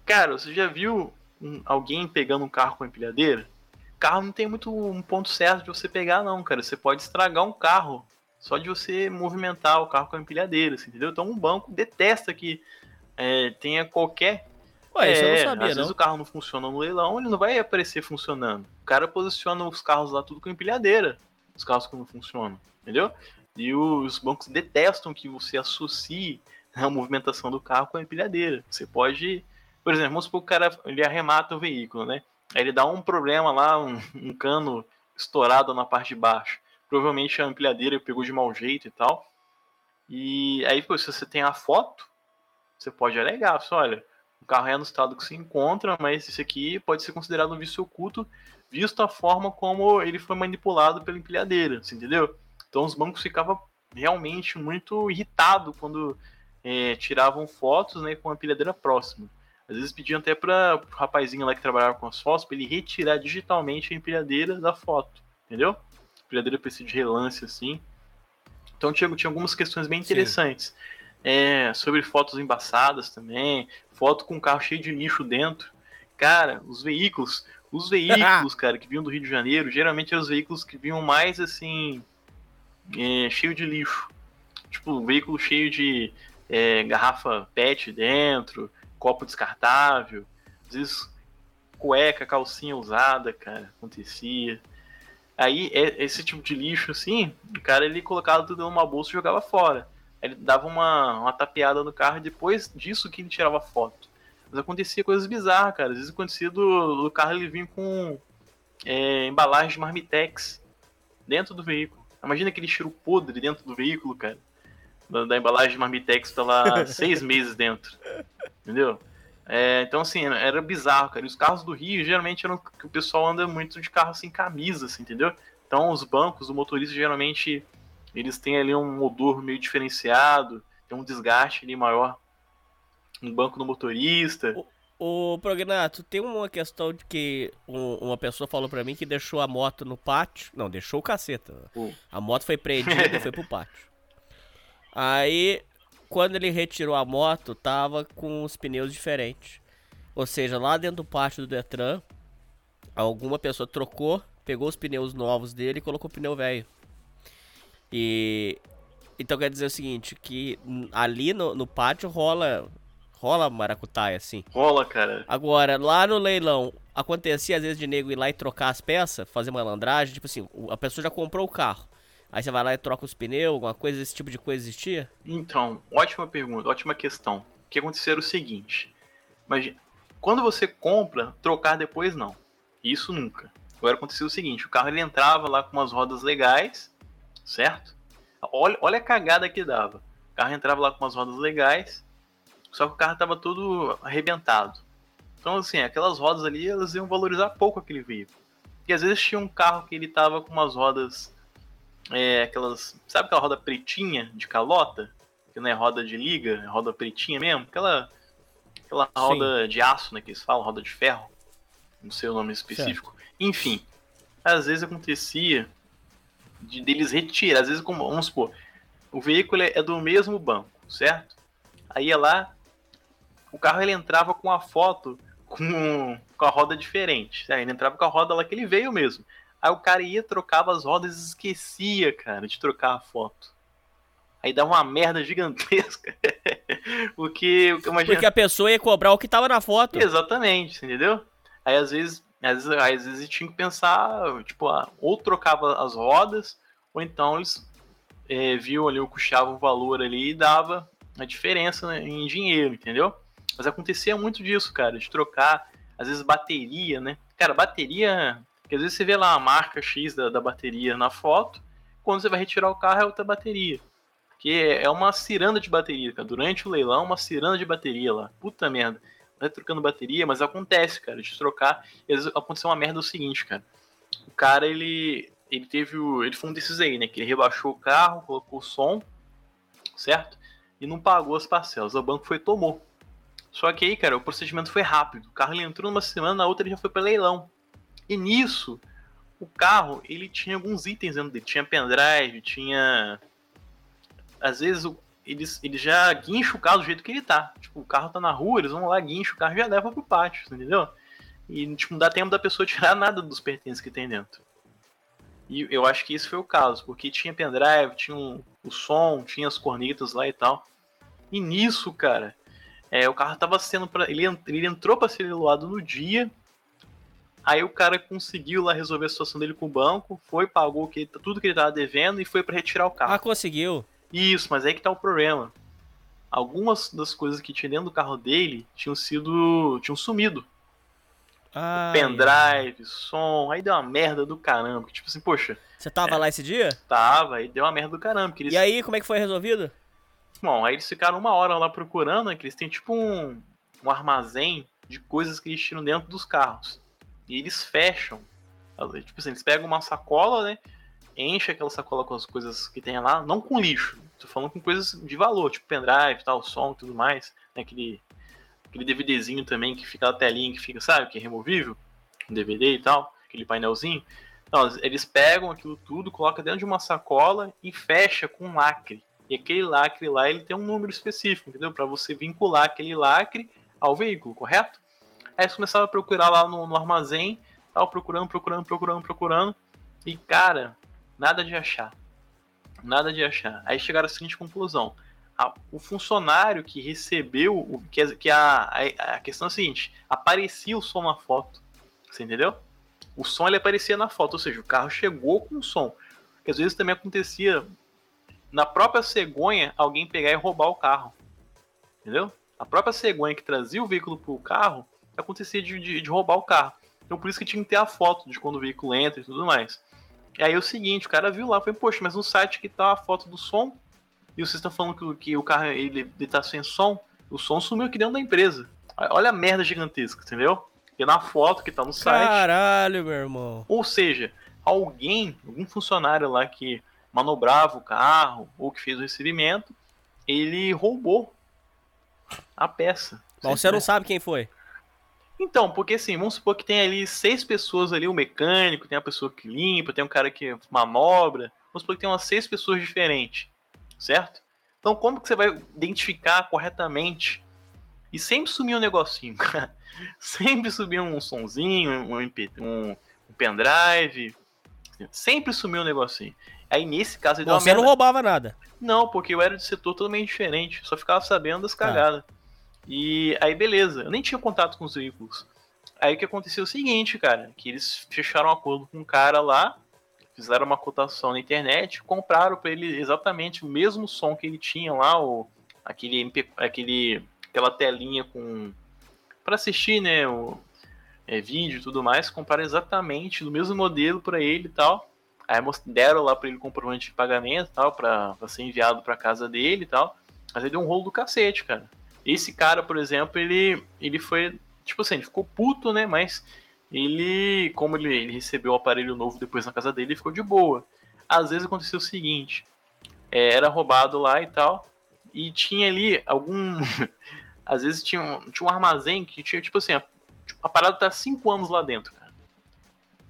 Cara, você já viu um, alguém pegando um carro com empilhadeira? Carro não tem muito um ponto certo de você pegar, não, cara. Você pode estragar um carro só de você movimentar o carro com a empilhadeira, assim, entendeu? Então um banco detesta que é, tenha qualquer. Ué, isso é, eu não sabia, às não. vezes o carro não funciona no leilão, ele não vai aparecer funcionando. O cara posiciona os carros lá tudo com empilhadeira. Os carros que não funcionam, entendeu? E os bancos detestam que você associe a movimentação do carro com a empilhadeira. Você pode, por exemplo, vamos supor que o cara ele arremata o veículo, né? Aí ele dá um problema lá, um, um cano estourado na parte de baixo. Provavelmente a empilhadeira pegou de mau jeito e tal. E aí, pô, se você tem a foto, você pode alegar, só olha, o carro é no estado que se encontra, mas isso aqui pode ser considerado um vício oculto, visto a forma como ele foi manipulado pela empilhadeira, você entendeu? Então os bancos ficavam realmente muito irritados quando é, tiravam fotos né, com a empilhadeira próxima. Às vezes pediam até para o rapazinho lá que trabalhava com as fotos para ele retirar digitalmente a empilhadeira da foto, entendeu? Empilhadeira precisa de relance assim. Então tinha, tinha algumas questões bem interessantes. É, sobre fotos embaçadas também, foto com um carro cheio de lixo dentro. Cara, os veículos, os veículos, cara, que vinham do Rio de Janeiro, geralmente eram os veículos que vinham mais assim, é, cheio de lixo. Tipo, veículo cheio de é, garrafa PET dentro, copo descartável, às vezes cueca, calcinha usada, cara, acontecia. Aí, é, esse tipo de lixo, assim, o cara ele colocava tudo numa bolsa e jogava fora. Ele dava uma, uma tapeada no carro e depois disso que ele tirava foto. Mas acontecia coisas bizarras, cara. Às vezes acontecia do, do carro ele vinha com é, embalagem de marmitex dentro do veículo. Imagina aquele cheiro podre dentro do veículo, cara. Da, da embalagem de marmitex tá lá seis meses dentro. Entendeu? É, então, assim, era bizarro, cara. E os carros do Rio, geralmente, eram que o pessoal anda muito de carro sem camisa, assim, entendeu? Então, os bancos, o motorista, geralmente, eles têm ali um odor meio diferenciado, tem um desgaste ali maior no banco do motorista. O, o Prognato, tem uma questão de que um, uma pessoa falou para mim que deixou a moto no pátio. Não, deixou o caceta. Uh. A moto foi prendida e foi pro pátio. Aí quando ele retirou a moto, tava com os pneus diferentes. Ou seja, lá dentro do pátio do Detran, alguma pessoa trocou, pegou os pneus novos dele e colocou o pneu velho. E então quer dizer o seguinte, que ali no, no pátio rola rola maracutaia assim. Rola, cara. Agora, lá no leilão, acontecia às vezes de nego ir lá e trocar as peças, fazer malandragem, tipo assim, a pessoa já comprou o carro. Aí você vai lá e troca os pneus, alguma coisa, esse tipo de coisa existia? Então, ótima pergunta, ótima questão. O que aconteceu era o seguinte. Mas quando você compra, trocar depois não. Isso nunca. Agora aconteceu o seguinte, o carro ele entrava lá com umas rodas legais, certo? Olha, olha a cagada que dava. O carro entrava lá com umas rodas legais, só que o carro estava todo arrebentado. Então, assim, aquelas rodas ali, elas iam valorizar pouco aquele veículo. E às vezes tinha um carro que ele tava com umas rodas é, aquelas. Sabe aquela roda pretinha de calota? Que não é roda de liga, é roda pretinha mesmo? Aquela. Aquela roda Sim. de aço, né? Que eles falam, roda de ferro. Não sei o nome específico. Certo. Enfim, às vezes acontecia de deles retirar. Às vezes, como, vamos supor, o veículo é do mesmo banco, certo? Aí é lá, o carro ele entrava com a foto com, com a roda diferente. Ele entrava com a roda lá que ele veio mesmo. Aí o cara ia, trocava as rodas e esquecia, cara, de trocar a foto. Aí dava uma merda gigantesca. Porque, imagina... Porque a pessoa ia cobrar o que tava na foto. Exatamente, entendeu? Aí às vezes, às vezes, às vezes tinha que pensar, tipo, ah, ou trocava as rodas, ou então eles é, viam ali, custeava o valor ali e dava a diferença né, em dinheiro, entendeu? Mas acontecia muito disso, cara, de trocar, às vezes bateria, né? Cara, bateria porque às vezes você vê lá a marca X da, da bateria na foto, quando você vai retirar o carro é outra bateria. Porque é uma ciranda de bateria, cara. Durante o leilão, uma ciranda de bateria lá. Puta merda. Vai trocando bateria, mas acontece, cara, de trocar. E às vezes aconteceu uma merda o seguinte, cara. O cara, ele. Ele teve o. Ele foi um desses aí, né? Que ele rebaixou o carro, colocou o som, certo? E não pagou as parcelas. O banco foi e tomou. Só que aí, cara, o procedimento foi rápido. O carro ele entrou numa semana, na outra ele já foi para leilão. E nisso, o carro, ele tinha alguns itens dentro dele. Tinha pendrive, tinha... Às vezes, eles, eles já guincham o carro do jeito que ele tá. Tipo, o carro tá na rua, eles vão lá, guincham o carro e já leva pro pátio, entendeu? E, tipo, não dá tempo da pessoa tirar nada dos pertences que tem dentro. E eu acho que esse foi o caso, porque tinha pendrive, tinha um, o som, tinha as cornetas lá e tal. E nisso, cara, é, o carro tava sendo para ele, ele entrou para ser leiloado no dia Aí o cara conseguiu lá resolver a situação dele com o banco, foi, pagou que, tudo que ele tava devendo e foi para retirar o carro. Ah, conseguiu? Isso, mas aí que tá o problema. Algumas das coisas que tinha dentro do carro dele tinham sido. tinham sumido. Ai. Pendrive, som, aí deu uma merda do caramba. Tipo assim, poxa. Você tava é, lá esse dia? Tava, aí deu uma merda do caramba. E aí, como é que foi resolvido? Bom, aí eles ficaram uma hora lá procurando, né, que eles têm tipo um, um armazém de coisas que eles tiram dentro dos carros. E eles fecham. Tipo assim, eles pegam uma sacola, né? Enche aquela sacola com as coisas que tem lá, não com lixo. Tô falando com coisas de valor, tipo pendrive, tal, som tudo mais. Né, aquele, aquele DVDzinho também que fica a telinha que fica, sabe? Que é removível. Um DVD e tal. Aquele painelzinho. Então, eles pegam aquilo tudo, colocam dentro de uma sacola e fecha com um lacre. E aquele lacre lá, ele tem um número específico, entendeu? Para você vincular aquele lacre ao veículo, correto? Aí eles começaram a procurar lá no, no armazém, tal, procurando, procurando, procurando, procurando. E, cara, nada de achar. Nada de achar. Aí chegaram à seguinte conclusão. A, o funcionário que recebeu, o, que, que a, a, a questão é a seguinte, aparecia o som na foto. Você entendeu? O som ele aparecia na foto, ou seja, o carro chegou com o som. Que às vezes também acontecia na própria cegonha alguém pegar e roubar o carro. Entendeu? A própria cegonha que trazia o veículo para o carro acontecia de, de, de, roubar o carro. Então por isso que tinha que ter a foto de quando o veículo entra e tudo mais. E aí é o seguinte, o cara viu lá, foi, poxa, mas no site que tá a foto do som, e vocês estão falando que, que o carro ele, ele tá sem som, o som sumiu aqui dentro da empresa. Olha a merda gigantesca, entendeu? E na foto que tá no site. Caralho, meu irmão. Ou seja, alguém, algum funcionário lá que manobrava o carro ou que fez o recebimento, ele roubou a peça. Mas você não sabe quem foi? Então, porque assim, vamos supor que tem ali seis pessoas ali, o mecânico, tem a pessoa que limpa, tem um cara que manobra. Vamos supor que tem umas seis pessoas diferentes, certo? Então, como que você vai identificar corretamente? E sempre sumia um negocinho, cara. Sempre subia um sonzinho, um, um, um pendrive. Sempre sumiu um negocinho. Aí nesse caso ele Bom, Você merda... não roubava nada. Não, porque eu era de setor totalmente diferente. Só ficava sabendo das cagadas. Ah. E aí, beleza. Eu nem tinha contato com os veículos. Aí o que aconteceu é o seguinte, cara, que eles fecharam um acordo com um cara lá, fizeram uma cotação na internet, compraram para ele exatamente o mesmo som que ele tinha lá, o, aquele, MP, aquele aquela telinha com para assistir, né, o é, vídeo e tudo mais, compraram exatamente do mesmo modelo para ele e tal. Aí deram lá para ele comprovante de pagamento tal, para ser enviado para casa dele e tal. Mas ele deu um rolo do cacete, cara. Esse cara, por exemplo, ele, ele foi. Tipo assim, ele ficou puto, né? Mas ele, como ele, ele recebeu o aparelho novo depois na casa dele, ele ficou de boa. Às vezes aconteceu o seguinte: é, era roubado lá e tal, e tinha ali algum. Às vezes tinha um, tinha um armazém que tinha, tipo assim, a, a parada tá 5 anos lá dentro, cara.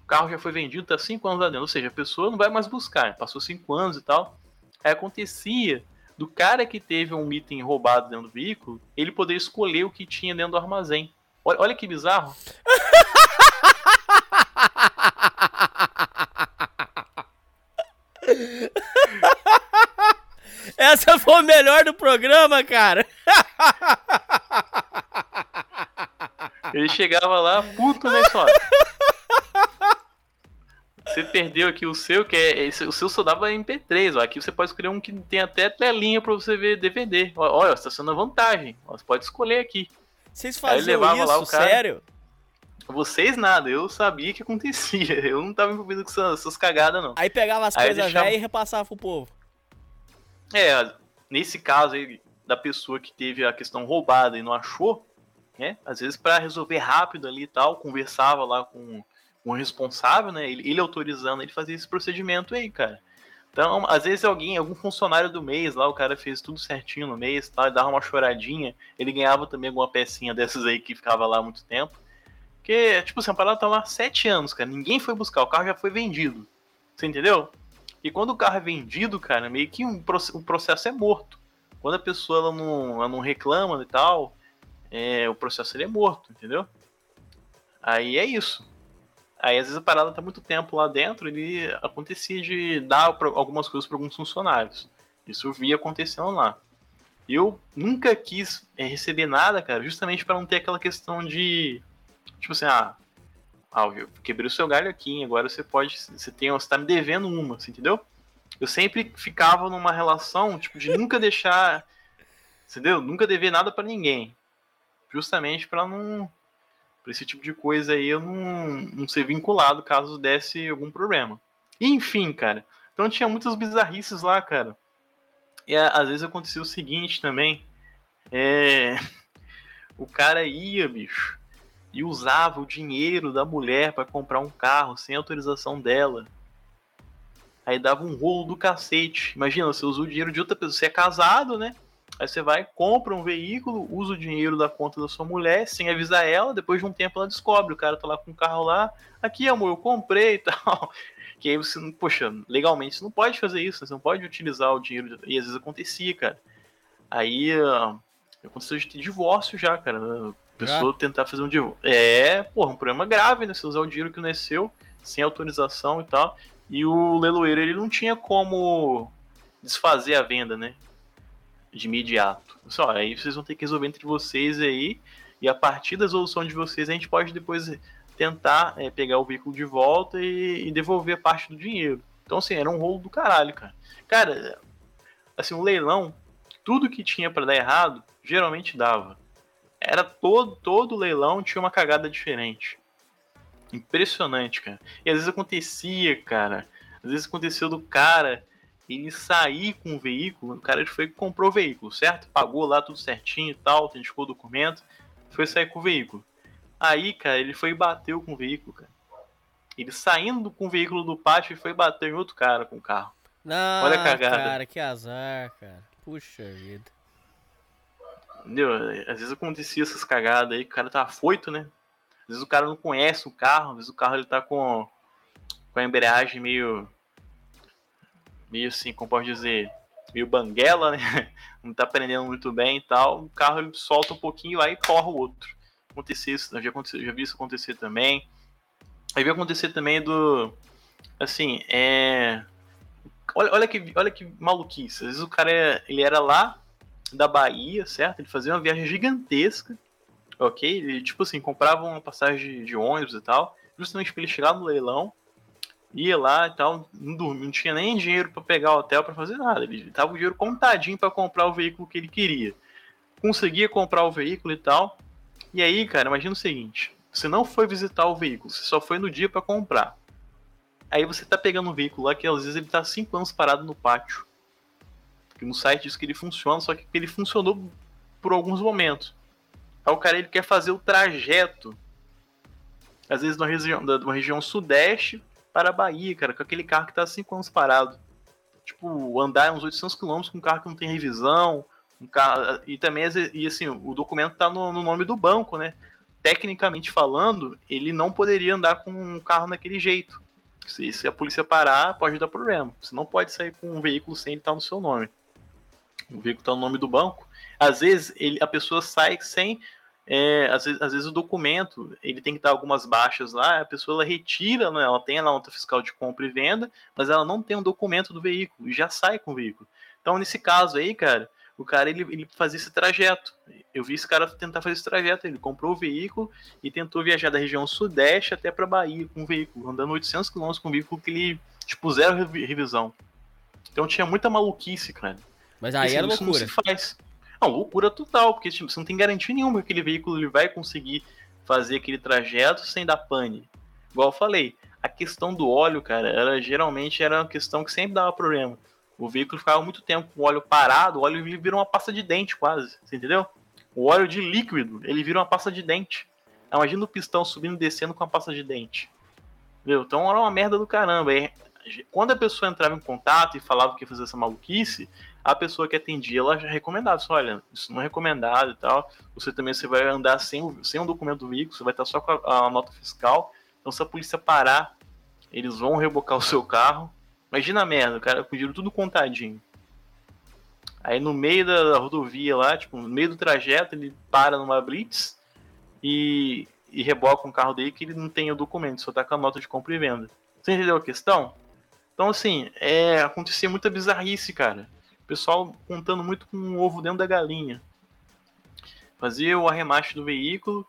O carro já foi vendido, tá 5 anos lá dentro. Ou seja, a pessoa não vai mais buscar, passou 5 anos e tal. Aí acontecia do cara que teve um item roubado dentro do veículo, ele poder escolher o que tinha dentro do armazém. Olha, olha que bizarro. Essa foi o melhor do programa, cara. Ele chegava lá, puto, né, só? Você perdeu aqui o seu, que é. O seu só dava MP3, ó. Aqui você pode escolher um que tem até telinha pra você ver DVD. Olha, você tá sendo a vantagem. Você pode escolher aqui. Vocês faziam isso, lá o cara, sério? Vocês nada, eu sabia que acontecia. Eu não tava envolvido com essas, essas cagadas, não. Aí pegava as aí coisas deixava... velhas e repassava pro povo. É, nesse caso aí da pessoa que teve a questão roubada e não achou, né? Às vezes para resolver rápido ali e tal, conversava lá com um responsável, né? Ele, ele autorizando ele fazer esse procedimento aí, cara. Então, às vezes alguém, algum funcionário do mês lá, o cara fez tudo certinho no mês, tá, dava uma choradinha, ele ganhava também alguma pecinha dessas aí que ficava lá muito tempo. Porque, tipo assim, a parada tá lá sete anos, cara, ninguém foi buscar, o carro já foi vendido. Você entendeu? E quando o carro é vendido, cara, meio que um, o processo é morto. Quando a pessoa ela não, ela não reclama e tal, é, o processo ele é morto, entendeu? Aí é isso. Aí às vezes a parada tá muito tempo lá dentro, ele acontecia de dar algumas coisas para alguns funcionários. Isso via acontecendo lá. Eu nunca quis é, receber nada, cara, justamente para não ter aquela questão de tipo assim, ah, eu quebrei o seu galho aqui, agora você pode, você tem, você tá me devendo uma, você entendeu? Eu sempre ficava numa relação tipo de nunca deixar, entendeu? Nunca dever nada para ninguém. Justamente para não para esse tipo de coisa aí eu não, não ser vinculado caso desse algum problema. Enfim, cara. Então tinha muitas bizarrices lá, cara. E às vezes acontecia o seguinte também. É... O cara ia, bicho, e usava o dinheiro da mulher para comprar um carro sem autorização dela. Aí dava um rolo do cacete. Imagina, você usa o dinheiro de outra pessoa. Você é casado, né? Aí você vai, compra um veículo, usa o dinheiro da conta da sua mulher, sem avisar ela. Depois de um tempo ela descobre. O cara tá lá com o carro lá. Aqui, amor, eu comprei e tal. Que aí você, poxa, legalmente você não pode fazer isso. Você não pode utilizar o dinheiro. E às vezes acontecia, cara. Aí uh, aconteceu de ter divórcio já, cara. A pessoa ah. tentar fazer um divórcio. É, porra, um problema grave, né? Você usar o dinheiro que não é seu, sem autorização e tal. E o leiloeiro ele não tinha como desfazer a venda, né? De imediato. Só aí vocês vão ter que resolver entre vocês aí. E a partir da resolução de vocês, a gente pode depois tentar é, pegar o veículo de volta e, e, devolver parte do dinheiro. Então, assim, era um rolo do caralho, cara. Cara, assim, um leilão, tudo que tinha para dar errado, geralmente dava. Era todo, todo leilão tinha uma cagada diferente. Impressionante, cara. E às vezes acontecia, cara. Às vezes aconteceu do cara ele sair com o veículo, o cara foi e comprou o veículo, certo? Pagou lá tudo certinho e tal, autenticou o documento, foi sair com o veículo. Aí, cara, ele foi e bateu com o veículo, cara. Ele saindo com o veículo do pátio e foi bater em outro cara com o carro. Não, Olha a cagada. Cara, que azar, cara. Puxa vida. Entendeu? Às vezes acontecia essas cagadas aí, o cara tá afoito, né? Às vezes o cara não conhece o carro, às vezes o carro ele tá com, com a embreagem meio. Meio assim, como pode dizer, meio banguela, né? Não tá prendendo muito bem e tal. O carro ele solta um pouquinho lá e corre o outro. Acontecer isso, já, aconteceu, já vi isso acontecer também. Aí vi acontecer também do. Assim, é. Olha, olha, que, olha que maluquice. Às vezes o cara é, ele era lá da Bahia, certo? Ele fazia uma viagem gigantesca ok? Ele, tipo assim, comprava uma passagem de ônibus e tal, justamente para ele chegar no leilão, ia lá e tal, não, dormia, não tinha nem dinheiro para pegar o hotel para fazer nada. Ele tava o dinheiro contadinho para comprar o veículo que ele queria. Conseguia comprar o veículo e tal. E aí, cara, imagina o seguinte: você não foi visitar o veículo, você só foi no dia para comprar. Aí você tá pegando um veículo lá que às vezes ele tá 5 anos parado no pátio. Porque no site diz que ele funciona, só que ele funcionou por alguns momentos. Aí o cara ele quer fazer o trajeto, às vezes, de uma região, uma região sudeste para a Bahia, cara, com aquele carro que tá 5 anos parado. Tipo, andar uns 800 km com um carro que não tem revisão, um carro, e também, e assim, o documento tá no, no nome do banco, né? Tecnicamente falando, ele não poderia andar com um carro daquele jeito. Se, se, a polícia parar, pode dar problema. Você não pode sair com um veículo sem ele estar no seu nome. O veículo está no nome do banco. Às vezes ele, a pessoa sai sem é, às, vezes, às, vezes, o documento ele tem que dar algumas baixas lá, a pessoa ela retira, né, ela tem a nota fiscal de compra e venda, mas ela não tem um documento do veículo e já sai com o veículo. Então, nesse caso aí, cara, o cara ele, ele fazia esse trajeto. Eu vi esse cara tentar fazer esse trajeto. Ele comprou o veículo e tentou viajar da região sudeste até para Bahia com o veículo, andando 800 km com o veículo que ele, tipo, zero revisão. Então tinha muita maluquice, cara. Mas aí assim, era loucura. Isso não se faz. Não, loucura total, porque tipo, você não tem garantia nenhuma que aquele veículo ele vai conseguir fazer aquele trajeto sem dar pane. Igual eu falei, a questão do óleo, cara, era geralmente era uma questão que sempre dava problema. O veículo ficava muito tempo com o óleo parado, o óleo vira uma pasta de dente quase, você entendeu? O óleo de líquido, ele vira uma pasta de dente. Imagina o pistão subindo e descendo com a pasta de dente. Entendeu? Então era uma merda do caramba. E quando a pessoa entrava em contato e falava que ia fazer essa maluquice, a pessoa que atendia, ela já recomendava, só, olha, isso não é recomendado e tal, você também você vai andar sem, sem um documento do veículo, você vai estar só com a, a nota fiscal, então se a polícia parar, eles vão rebocar o seu carro, imagina a merda, o cara com dinheiro tudo contadinho. Aí no meio da rodovia lá, tipo, no meio do trajeto, ele para numa blitz e, e reboca um carro dele que ele não tem o documento, só tá com a nota de compra e venda. Você entendeu a questão? Então, assim, é, acontecia muita bizarrice, cara. O pessoal contando muito com o ovo dentro da galinha. Fazia o arremate do veículo,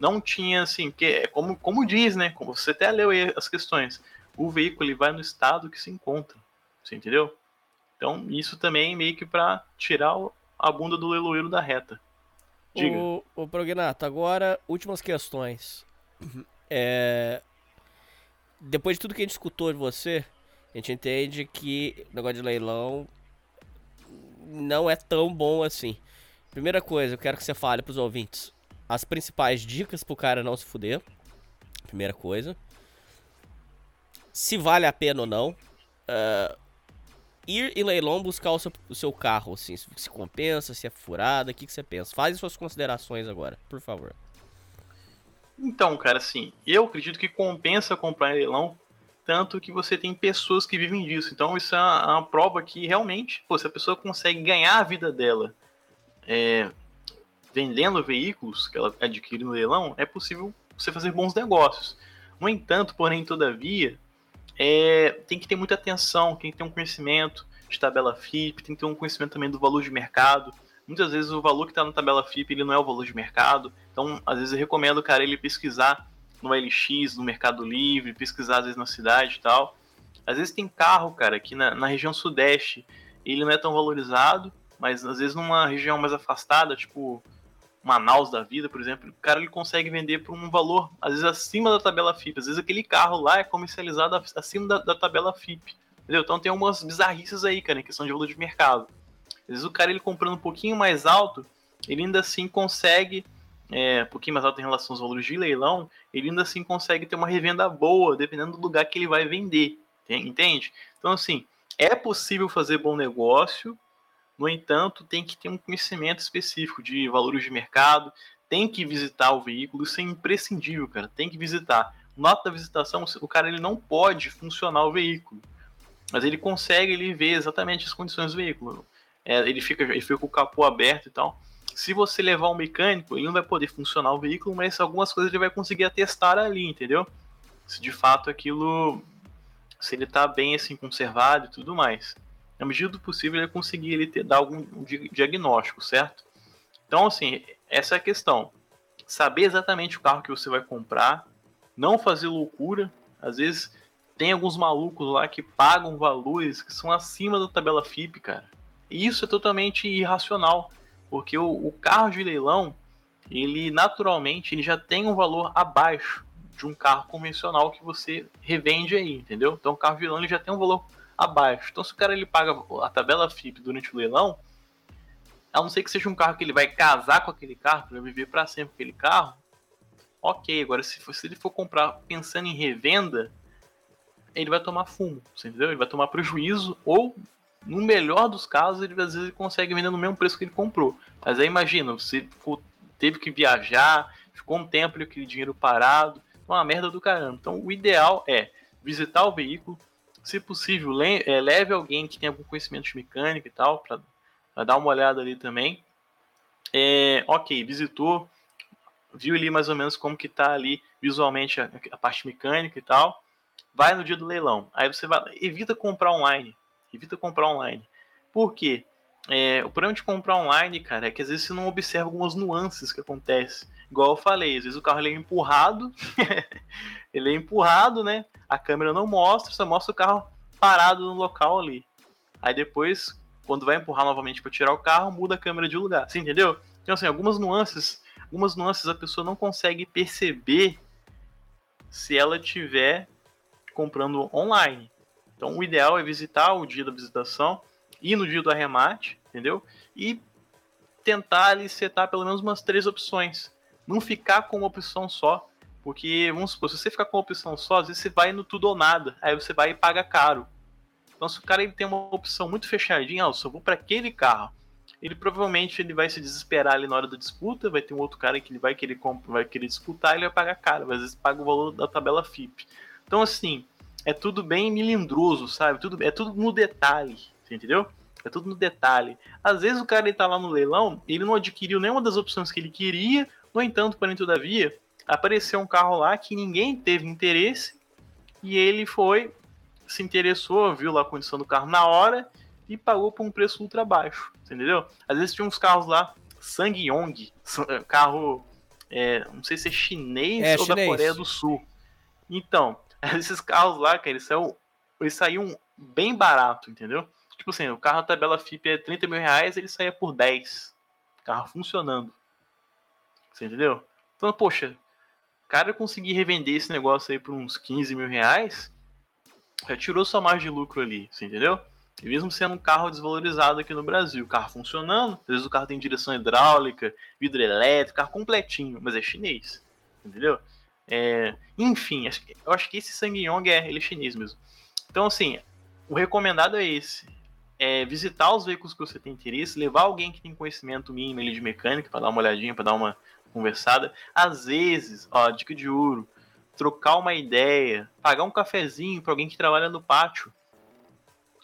não tinha assim, que é como, como diz, né? Como você até leu aí as questões. O veículo ele vai no estado que se encontra. Você entendeu? Então, isso também meio que para tirar a bunda do leiloeiro da reta. Diga. O, o Prognato, agora, últimas questões. É... Depois de tudo que a gente escutou de você, a gente entende que o negócio de leilão não é tão bom assim. Primeira coisa, eu quero que você fale pros ouvintes as principais dicas pro cara não se fuder. Primeira coisa. Se vale a pena ou não. Uh, ir em leilão buscar o seu, o seu carro, assim, se compensa, se é furada, o que, que você pensa? Faz suas considerações agora, por favor. Então, cara, assim, eu acredito que compensa comprar em leilão, tanto que você tem pessoas que vivem disso. Então, isso é uma, uma prova que realmente, pô, se a pessoa consegue ganhar a vida dela é, vendendo veículos que ela adquire no leilão, é possível você fazer bons negócios. No entanto, porém, todavia, é, tem que ter muita atenção, tem que ter um conhecimento de tabela FIP, tem que ter um conhecimento também do valor de mercado. Muitas vezes o valor que está na tabela FIP ele não é o valor de mercado, então às vezes eu recomendo cara ele pesquisar no LX, no Mercado Livre, pesquisar às vezes na cidade e tal. Às vezes tem carro, cara, aqui na, na região sudeste, ele não é tão valorizado, mas às vezes numa região mais afastada, tipo Manaus da vida, por exemplo, o cara ele consegue vender por um valor, às vezes, acima da tabela FIP. Às vezes aquele carro lá é comercializado acima da, da tabela FIP. Entendeu? Então tem algumas bizarrices aí, cara, em questão de valor de mercado. Às vezes o cara ele comprando um pouquinho mais alto, ele ainda assim consegue, é, um pouquinho mais alto em relação aos valores de leilão, ele ainda assim consegue ter uma revenda boa, dependendo do lugar que ele vai vender. Entende? Então, assim, é possível fazer bom negócio, no entanto, tem que ter um conhecimento específico de valores de mercado, tem que visitar o veículo, isso é imprescindível, cara. Tem que visitar. Nota da visitação, o cara ele não pode funcionar o veículo, mas ele consegue ele ver exatamente as condições do veículo. É, ele, fica, ele fica com o capô aberto e tal. Se você levar um mecânico, ele não vai poder funcionar o veículo, mas algumas coisas ele vai conseguir atestar ali, entendeu? Se de fato aquilo, se ele está bem assim conservado e tudo mais na medida do possível, ele conseguir ele ter, dar algum diagnóstico, certo? Então, assim, essa é a questão. Saber exatamente o carro que você vai comprar, não fazer loucura. Às vezes tem alguns malucos lá que pagam valores que são acima da tabela FIP, cara. E isso é totalmente irracional, porque o, o carro de leilão, ele naturalmente ele já tem um valor abaixo de um carro convencional que você revende aí, entendeu? Então o carro de leilão ele já tem um valor abaixo. Então, se o cara ele paga a tabela FIP durante o leilão, a não ser que seja um carro que ele vai casar com aquele carro, para viver para sempre com aquele carro, ok. Agora, se, for, se ele for comprar pensando em revenda, ele vai tomar fumo, entendeu? Ele vai tomar prejuízo ou, no melhor dos casos, ele às vezes consegue vender no mesmo preço que ele comprou. Mas aí imagina, você teve que viajar, ficou um tempo aquele dinheiro parado, uma merda do caramba. Então, o ideal é visitar o veículo, se possível, é, leve alguém que tem algum conhecimento de mecânica e tal, para dar uma olhada ali também. É, ok, visitou, viu ali mais ou menos como que tá ali visualmente a, a, parte mecânica e tal. Vai no dia do leilão. Aí você vai, evita comprar online. Evita comprar online. Por quê? É, o problema de comprar online, cara, é que às vezes você não observa algumas nuances que acontecem. Igual eu falei, às vezes o carro ele é empurrado, ele é empurrado, né? A câmera não mostra, só mostra o carro parado no local ali. Aí depois, quando vai empurrar novamente para tirar o carro, muda a câmera de lugar. Você entendeu? Então, assim, algumas nuances, algumas nuances a pessoa não consegue perceber se ela tiver comprando online. Então, o ideal é visitar o dia da visitação e no dia do arremate, entendeu? E tentar ali setar pelo menos umas três opções não ficar com uma opção só. Porque, vamos supor, se você ficar com uma opção só, às vezes você vai no tudo ou nada. Aí você vai e paga caro. Então, se o cara ele tem uma opção muito fechadinha, ah, eu só vou para aquele carro. Ele provavelmente ele vai se desesperar ali na hora da disputa, vai ter um outro cara que ele vai querer, vai querer disputar, ele vai pagar caro, às vezes paga o valor da tabela FIP. Então, assim, é tudo bem milindroso, sabe? Tudo, é tudo no detalhe, entendeu? É tudo no detalhe. Às vezes o cara ele tá lá no leilão, ele não adquiriu nenhuma das opções que ele queria, no entanto, porém, todavia, apareceu um carro lá que ninguém teve interesse e ele foi, se interessou, viu lá a condição do carro na hora e pagou por um preço ultra baixo, entendeu? Às vezes tinha uns carros lá, Sangyong, eh, carro, é, não sei se é chinês é, ou chinês. da Coreia do Sul. Então, esses carros lá, cara, eles saíam, eles saíam bem barato, entendeu? Tipo assim, o carro, tabela FIP é 30 mil reais, ele saía por 10. Carro funcionando. Você entendeu? Então, poxa, cara conseguir revender esse negócio aí por uns 15 mil reais, já tirou sua margem de lucro ali, você entendeu? E mesmo sendo um carro desvalorizado aqui no Brasil, carro funcionando, às vezes o carro tem direção hidráulica, vidro elétrico, carro completinho, mas é chinês, entendeu? É, enfim, eu acho que esse Sangyong é ele é chinês mesmo. Então, assim, o recomendado é esse. É visitar os veículos que você tem interesse, levar alguém que tem conhecimento mínimo ali de mecânica para dar uma olhadinha, para dar uma conversada. Às vezes, ó, dica de ouro, trocar uma ideia, pagar um cafezinho para alguém que trabalha no pátio.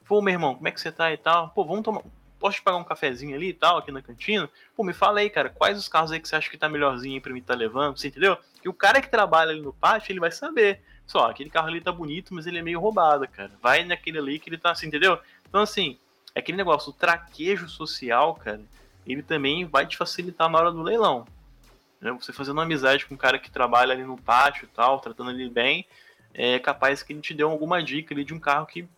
Pô, meu irmão, como é que você tá e tal? Pô, vamos tomar. Posso te pagar um cafezinho ali e tal, aqui na cantina? Pô, me fala aí, cara, quais os carros aí que você acha que tá melhorzinho pra mim estar tá levando? Você entendeu? E o cara que trabalha ali no pátio, ele vai saber. Só, aquele carro ali tá bonito, mas ele é meio roubado, cara. Vai naquele ali que ele tá assim, entendeu? Então, assim, é aquele negócio, o traquejo social, cara, ele também vai te facilitar na hora do leilão. Né? Você fazendo uma amizade com um cara que trabalha ali no pátio e tal, tratando ele bem, é capaz que ele te dê alguma dica ali de um carro que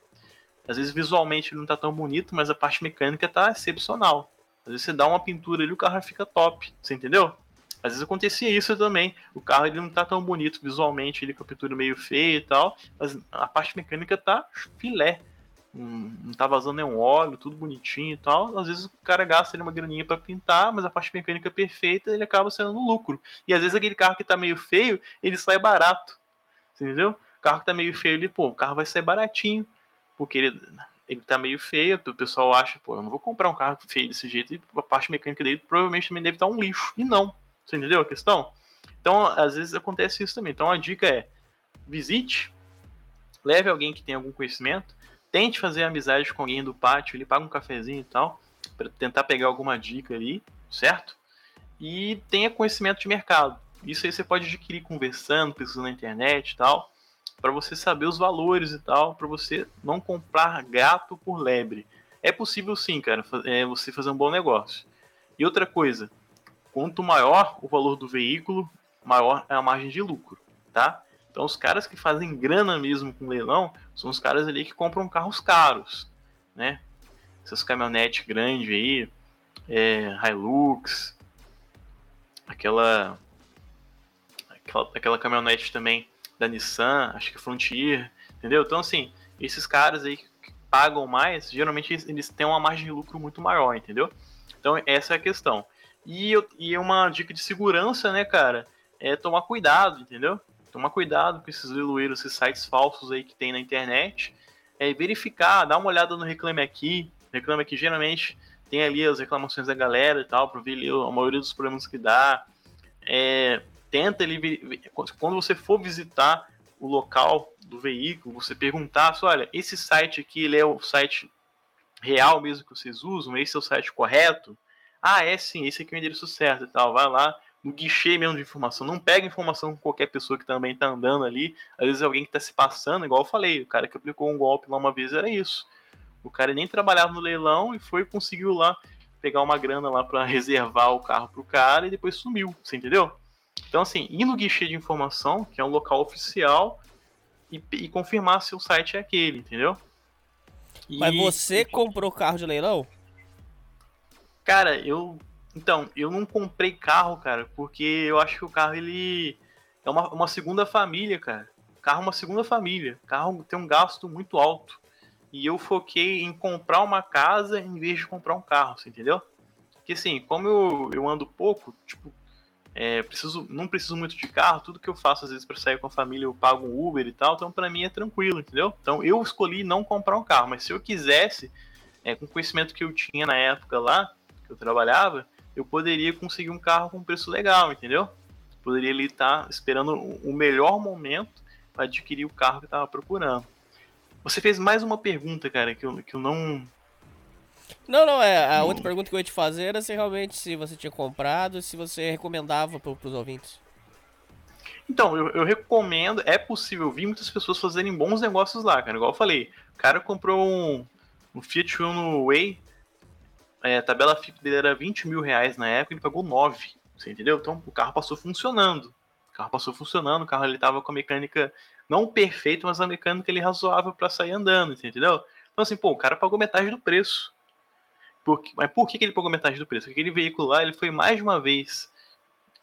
às vezes visualmente ele não tá tão bonito, mas a parte mecânica tá excepcional. Às vezes você dá uma pintura ali e o carro fica top, você entendeu? Às vezes acontecia isso também. O carro ele não tá tão bonito visualmente, ele com a pintura meio feia e tal, mas a parte mecânica tá filé. Não, tá vazando nenhum óleo, tudo bonitinho e tal. Às vezes o cara gasta ali uma graninha para pintar, mas a parte mecânica perfeita ele acaba sendo no lucro. E às vezes aquele carro que tá meio feio, ele sai barato. Entendeu? O carro que tá meio feio, ele, pô, o carro vai sair baratinho porque ele, ele tá meio feio, o pessoal acha, pô, eu não vou comprar um carro feio desse jeito, e a parte mecânica dele provavelmente também deve estar um lixo. E não. Você entendeu a questão? Então, às vezes acontece isso também. Então, a dica é: visite, leve alguém que tem algum conhecimento, tente fazer amizade com alguém do pátio, ele paga um cafezinho e tal, para tentar pegar alguma dica ali, certo? E tenha conhecimento de mercado. Isso aí você pode adquirir conversando, pesquisando na internet e tal para você saber os valores e tal, para você não comprar gato por lebre. É possível sim, cara, é você fazer um bom negócio. E outra coisa, quanto maior o valor do veículo, maior é a margem de lucro, tá? Então os caras que fazem grana mesmo com leilão são os caras ali que compram carros caros, né? Essas caminhonetes grandes aí, é, Hilux, aquela, aquela, aquela caminhonete também da Nissan, acho que Frontier, entendeu? Então, assim, esses caras aí que pagam mais, geralmente eles têm uma margem de lucro muito maior, entendeu? Então, essa é a questão. E, e uma dica de segurança, né, cara, é tomar cuidado, entendeu? Tomar cuidado com esses leiloeiros, esses sites falsos aí que tem na internet. É verificar, dar uma olhada no Reclame Aqui. Reclame Aqui geralmente tem ali as reclamações da galera e tal, para ver a maioria dos problemas que dá. É, tenta ele quando você for visitar o local do veículo, você perguntar, assim, olha, esse site aqui ele é o site real mesmo que vocês usam, esse é o site correto? Ah, é sim, esse aqui é o endereço certo e tal. Vai lá no guichê mesmo de informação. Não pega informação com qualquer pessoa que também está andando ali. Às vezes alguém que está se passando, igual eu falei, o cara que aplicou um golpe lá uma vez era isso. O cara nem trabalhava no leilão e foi conseguiu lá pegar uma grana lá para reservar o carro pro cara e depois sumiu. Você entendeu? Então, assim, ir no guichê de informação, que é um local oficial, e, e confirmar se o site é aquele, entendeu? E, Mas você comprou carro de leilão? Cara, eu. Então, eu não comprei carro, cara, porque eu acho que o carro ele é uma, uma segunda família, cara. Carro é uma segunda família. Carro tem um gasto muito alto. E eu foquei em comprar uma casa em vez de comprar um carro, você entendeu? Porque assim, como eu, eu ando pouco, tipo, é, preciso, não preciso muito de carro, tudo que eu faço às vezes para sair com a família eu pago um Uber e tal, então para mim é tranquilo, entendeu? Então eu escolhi não comprar um carro, mas se eu quisesse, é, com o conhecimento que eu tinha na época lá, que eu trabalhava, eu poderia conseguir um carro com preço legal, entendeu? Poderia ali estar tá esperando o melhor momento para adquirir o carro que eu estava procurando. Você fez mais uma pergunta, cara, que eu, que eu não, não, não, é. A outra pergunta que eu ia te fazer era se realmente se você tinha comprado, se você recomendava para os ouvintes. Então, eu, eu, recomendo, é possível ver muitas pessoas fazerem bons negócios lá, cara. Igual eu falei, o cara comprou um, um Fiat Uno Way, é, a tabela FIP dele era 20 mil reais na época, ele pagou 9, você entendeu? Então o carro passou funcionando. O carro passou funcionando, o carro ele tava com a mecânica não perfeita, mas a mecânica ele razoável para sair andando, entendeu? Então assim, pô, o cara pagou metade do preço. Por, mas por que, que ele pagou metade do preço? Porque aquele veículo lá ele foi mais de uma vez.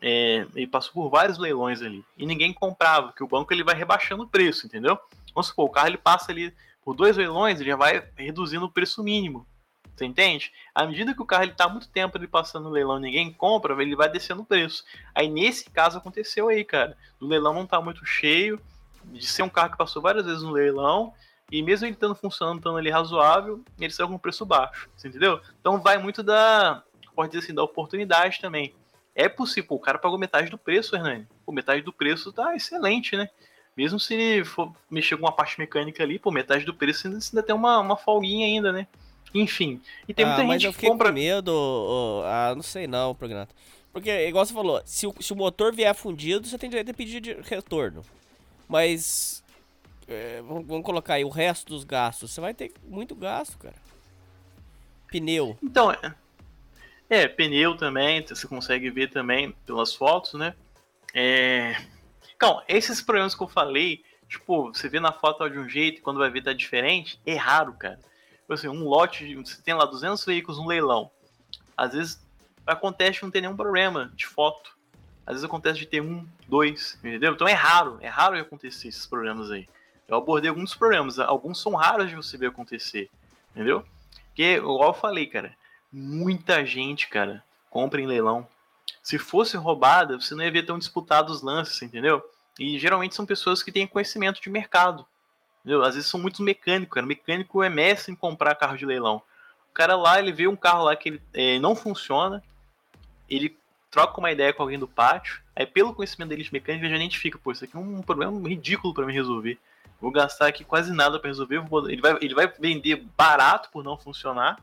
É, ele passou por vários leilões ali. E ninguém comprava, porque o banco ele vai rebaixando o preço, entendeu? Vamos supor, o carro ele passa ali por dois leilões, ele já vai reduzindo o preço mínimo. Você entende? À medida que o carro ele tá muito tempo ele passando no leilão ninguém compra, ele vai descendo o preço. Aí nesse caso aconteceu aí, cara. O leilão não tá muito cheio, de ser um carro que passou várias vezes no leilão, e mesmo ele estando funcionando, estando ali razoável, ele saiu com preço baixo. Entendeu? Então vai muito da. Pode dizer assim, da oportunidade também. É possível, o cara pagou metade do preço, Hernani. Pô, metade do preço tá excelente, né? Mesmo se for mexer com uma parte mecânica ali, pô, metade do preço ainda tem uma, uma folguinha ainda, né? Enfim. E tem ah, muita mas gente eu que fiquei compra. com medo. oh, ah, não sei não, Prognato. Porque, igual você falou, se o, se o motor vier fundido, você tem direito a pedir de retorno. Mas. é, vamos, vamos colocar aí o resto dos gastos. Você vai ter muito gasto, cara. Pneu. Então, é, é, pneu também, você consegue ver também pelas fotos, né? É... Então, esses problemas que eu falei, tipo, você vê na foto de um jeito e quando vai ver tá diferente, é raro, cara. Tipo assim, um lote, você tem lá 200 veículos no leilão. Às vezes acontece não ter nenhum problema de foto. Às vezes acontece de ter um, dois, entendeu? Então é raro, é raro acontecer esses problemas aí. Eu abordei alguns problemas, alguns são raros de você ver acontecer, entendeu? Porque, igual eu falei, cara, muita gente, cara, compra em leilão. Se fosse roubada, você não ia ver tão disputados os lances, entendeu? E geralmente são pessoas que têm conhecimento de mercado. Entendeu? Às vezes são muitos mecânicos, cara. Mecânico é mestre em comprar carro de leilão. O cara lá, ele vê um carro lá que ele, eh, não funciona, ele troca uma ideia com alguém do pátio, aí pelo conhecimento dele de mecânica, ele já identifica, pô, isso aqui é um problema ridículo para mim resolver. Vou gastar aqui quase nada para resolver, vou- ele, vai, ele vai vender barato por não funcionar,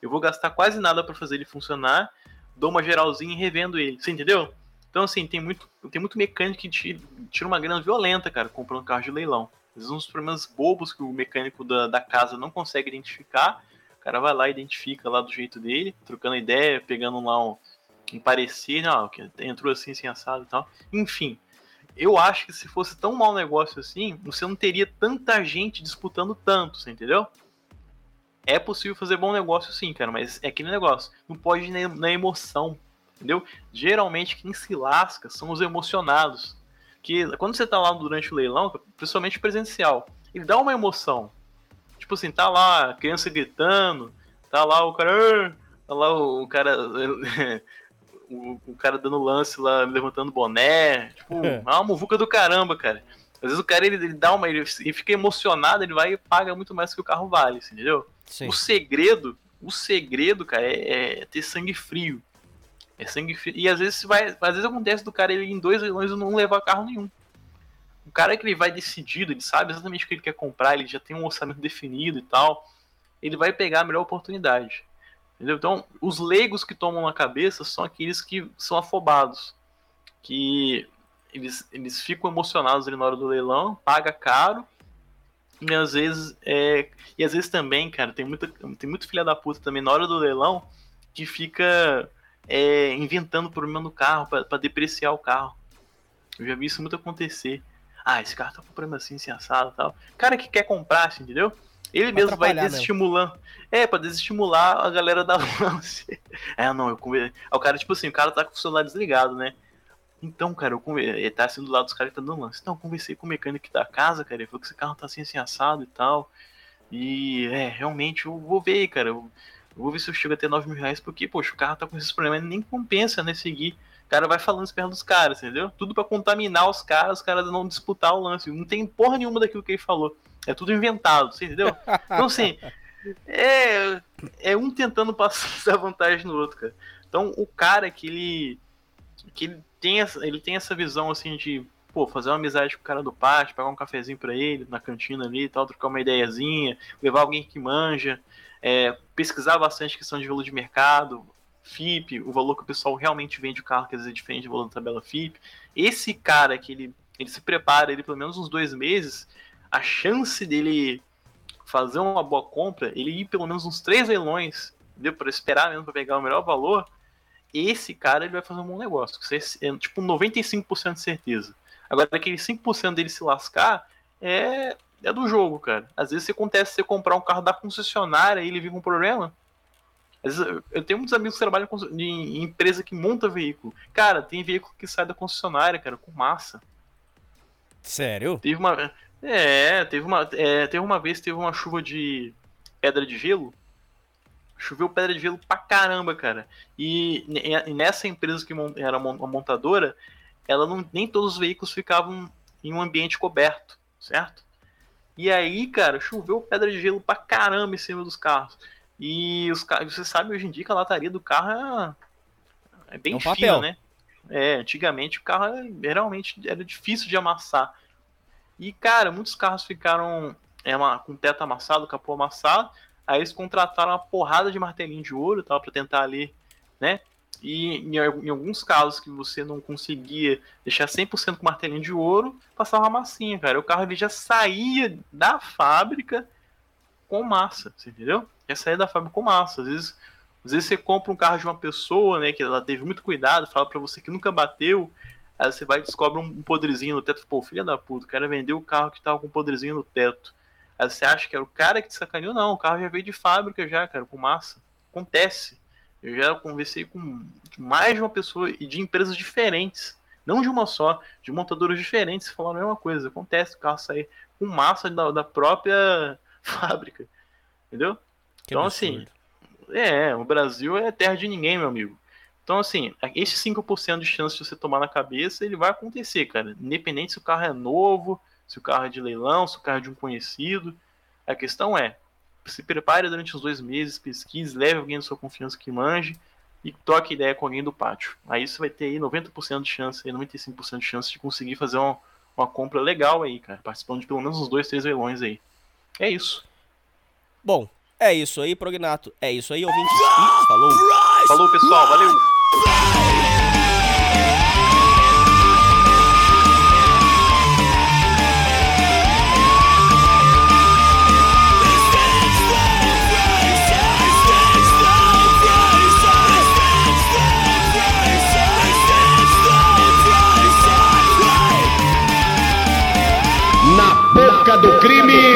eu vou gastar quase nada para fazer ele funcionar, dou uma geralzinha e revendo ele, você entendeu? Então, assim, tem muito, tem muito mecânico que tira, tira uma grana violenta, cara, comprando carro de leilão. Às vezes uns problemas bobos que o mecânico da, da casa não consegue identificar, o cara vai lá e identifica lá do jeito dele, trocando ideia, pegando lá um, um parecer, não, que entrou assim, sem assado e tal. Enfim, eu acho que se fosse tão mau negócio assim, você não teria tanta gente disputando tanto, você entendeu? É possível fazer bom negócio sim, cara, mas é aquele negócio. Não pode ir na emoção, entendeu? Geralmente quem se lasca são os emocionados. Que quando você tá lá durante o leilão, principalmente presencial, ele dá uma emoção. Tipo assim, tá lá a criança gritando, tá lá o cara. "Ah", Tá lá o, o cara. o, o cara dando lance lá, levantando boné. Tipo, é uma muvuca do caramba, cara. Às vezes o cara ele, ele dá uma. Ele, ele fica emocionado, ele vai e paga muito mais que o carro vale, assim, entendeu? Sim. O segredo, o segredo, cara, é, é ter sangue frio. É sangue frio. E às vezes vai. Às vezes acontece do cara ele em dois leilões não levar carro nenhum. O cara que ele vai decidido, ele sabe exatamente o que ele quer comprar, ele já tem um orçamento definido e tal. Ele vai pegar a melhor oportunidade. Entendeu? Então, os leigos que tomam na cabeça são aqueles que são afobados. Que eles, eles ficam emocionados ali na hora do leilão, paga caro. E às vezes. É, e às vezes também, cara, tem, muita, tem muito filha da puta também na hora do leilão que fica é, inventando problema no carro para depreciar o carro. Eu já vi isso muito acontecer. Ah, esse carro tá com problema assim, assim, assado e tal. Cara que quer comprar, assim, entendeu? Ele mesmo vai desestimulando. Mesmo. É, pra desestimular a galera da lance. É, não, eu conversei. Aí o cara, tipo assim, o cara tá com o celular desligado, né? Então, cara, eu conver... ele tá assim do lado dos caras que tá dando lance. Então, eu conversei com o mecânico da casa, cara. Ele falou que esse carro tá assim, assim, assado e tal. E, é, realmente, eu vou ver, cara. Eu, vou ver se eu chego a ter 9 mil reais, porque, poxa, o carro tá com esses problemas, nem compensa, né, seguir. O cara vai falando isso perto dos caras, entendeu? Tudo para contaminar os caras, os caras não disputar o lance. Não tem porra nenhuma daquilo que ele falou. É tudo inventado, entendeu? Então, assim, é, é um tentando passar vantagem no outro, cara. Então, o cara que ele, que ele, tem, essa, ele tem essa visão, assim, de, pô, fazer uma amizade com o cara do pátio, pegar um cafezinho pra ele na cantina ali e tal, trocar uma ideiazinha, levar alguém que manja, é, pesquisar bastante questão de valor de mercado, FIP, o valor que o pessoal realmente vende o carro, que às vezes é diferente do valor da tabela FIP. Esse cara que ele, ele se prepara, ele pelo menos uns dois meses, a chance dele fazer uma boa compra, ele ir pelo menos uns três leilões, deu para esperar mesmo para pegar o melhor valor, esse cara ele vai fazer um bom negócio. É tipo 95% de certeza. Agora, aquele 5% dele se lascar é, é do jogo, cara. Às vezes acontece você comprar um carro da concessionária e ele vir com um problema. Às vezes, eu tenho muitos amigos que trabalham em empresa que monta veículo. Cara, tem veículo que sai da concessionária, cara, com massa. Sério? Teve uma. É, teve uma, é, teve uma vez teve uma chuva de pedra de gelo. Choveu pedra de gelo pra caramba, cara. E, e nessa empresa que era uma montadora, ela não, nem todos os veículos ficavam em um ambiente coberto, certo? E aí, cara, choveu pedra de gelo pra caramba em cima dos carros. E os carros, você sabe hoje em dia que a lataria do carro é, é bem é fina, né? É, antigamente o carro realmente era difícil de amassar. E, cara, muitos carros ficaram é, uma, com teto amassado, capô amassado. Aí eles contrataram uma porrada de martelinho de ouro tal, para tentar ali, né? E em, em, alguns casos que você não conseguia deixar 100% com martelinho de ouro, passava uma massinha, cara. O carro ele já saía da fábrica com massa, entendeu? Já saía da fábrica com massa. Às vezes, às vezes você compra um carro de uma pessoa, né, que ela teve muito cuidado, fala para você que nunca bateu, aí você vai e descobre um podrezinho no teto. Pô, filha da puta, o cara vendeu o carro que tava com um podrezinho no teto. Aí você acha que era o cara que te sacaneou? Não, o carro já veio de fábrica já, cara, com massa. Acontece. Eu já conversei com mais de uma pessoa e de empresas diferentes. Não de uma só, de montadoras diferentes, falaram a mesma coisa. Acontece o carro sair com massa da, da própria fábrica. Entendeu? Que então, assim, absurdo. assim, é, o Brasil é terra de ninguém, meu amigo. Então, assim, esse 5% de chance de você tomar na cabeça, ele vai acontecer, cara. Independente se o carro é novo, se o carro é de leilão, se o carro é de um conhecido. A questão é, se prepare durante uns dois meses, pesquise, leve alguém da sua confiança que manje e toque ideia com alguém do pátio. Aí você vai ter aí 90% de chance, aí 95% de chance de conseguir fazer uma, uma compra legal aí, cara, participando de pelo menos uns dois, três leilões aí. É isso. Bom, é isso aí, Prognato. É isso aí, ouvinte. falou. Falou, pessoal. Valeu. crime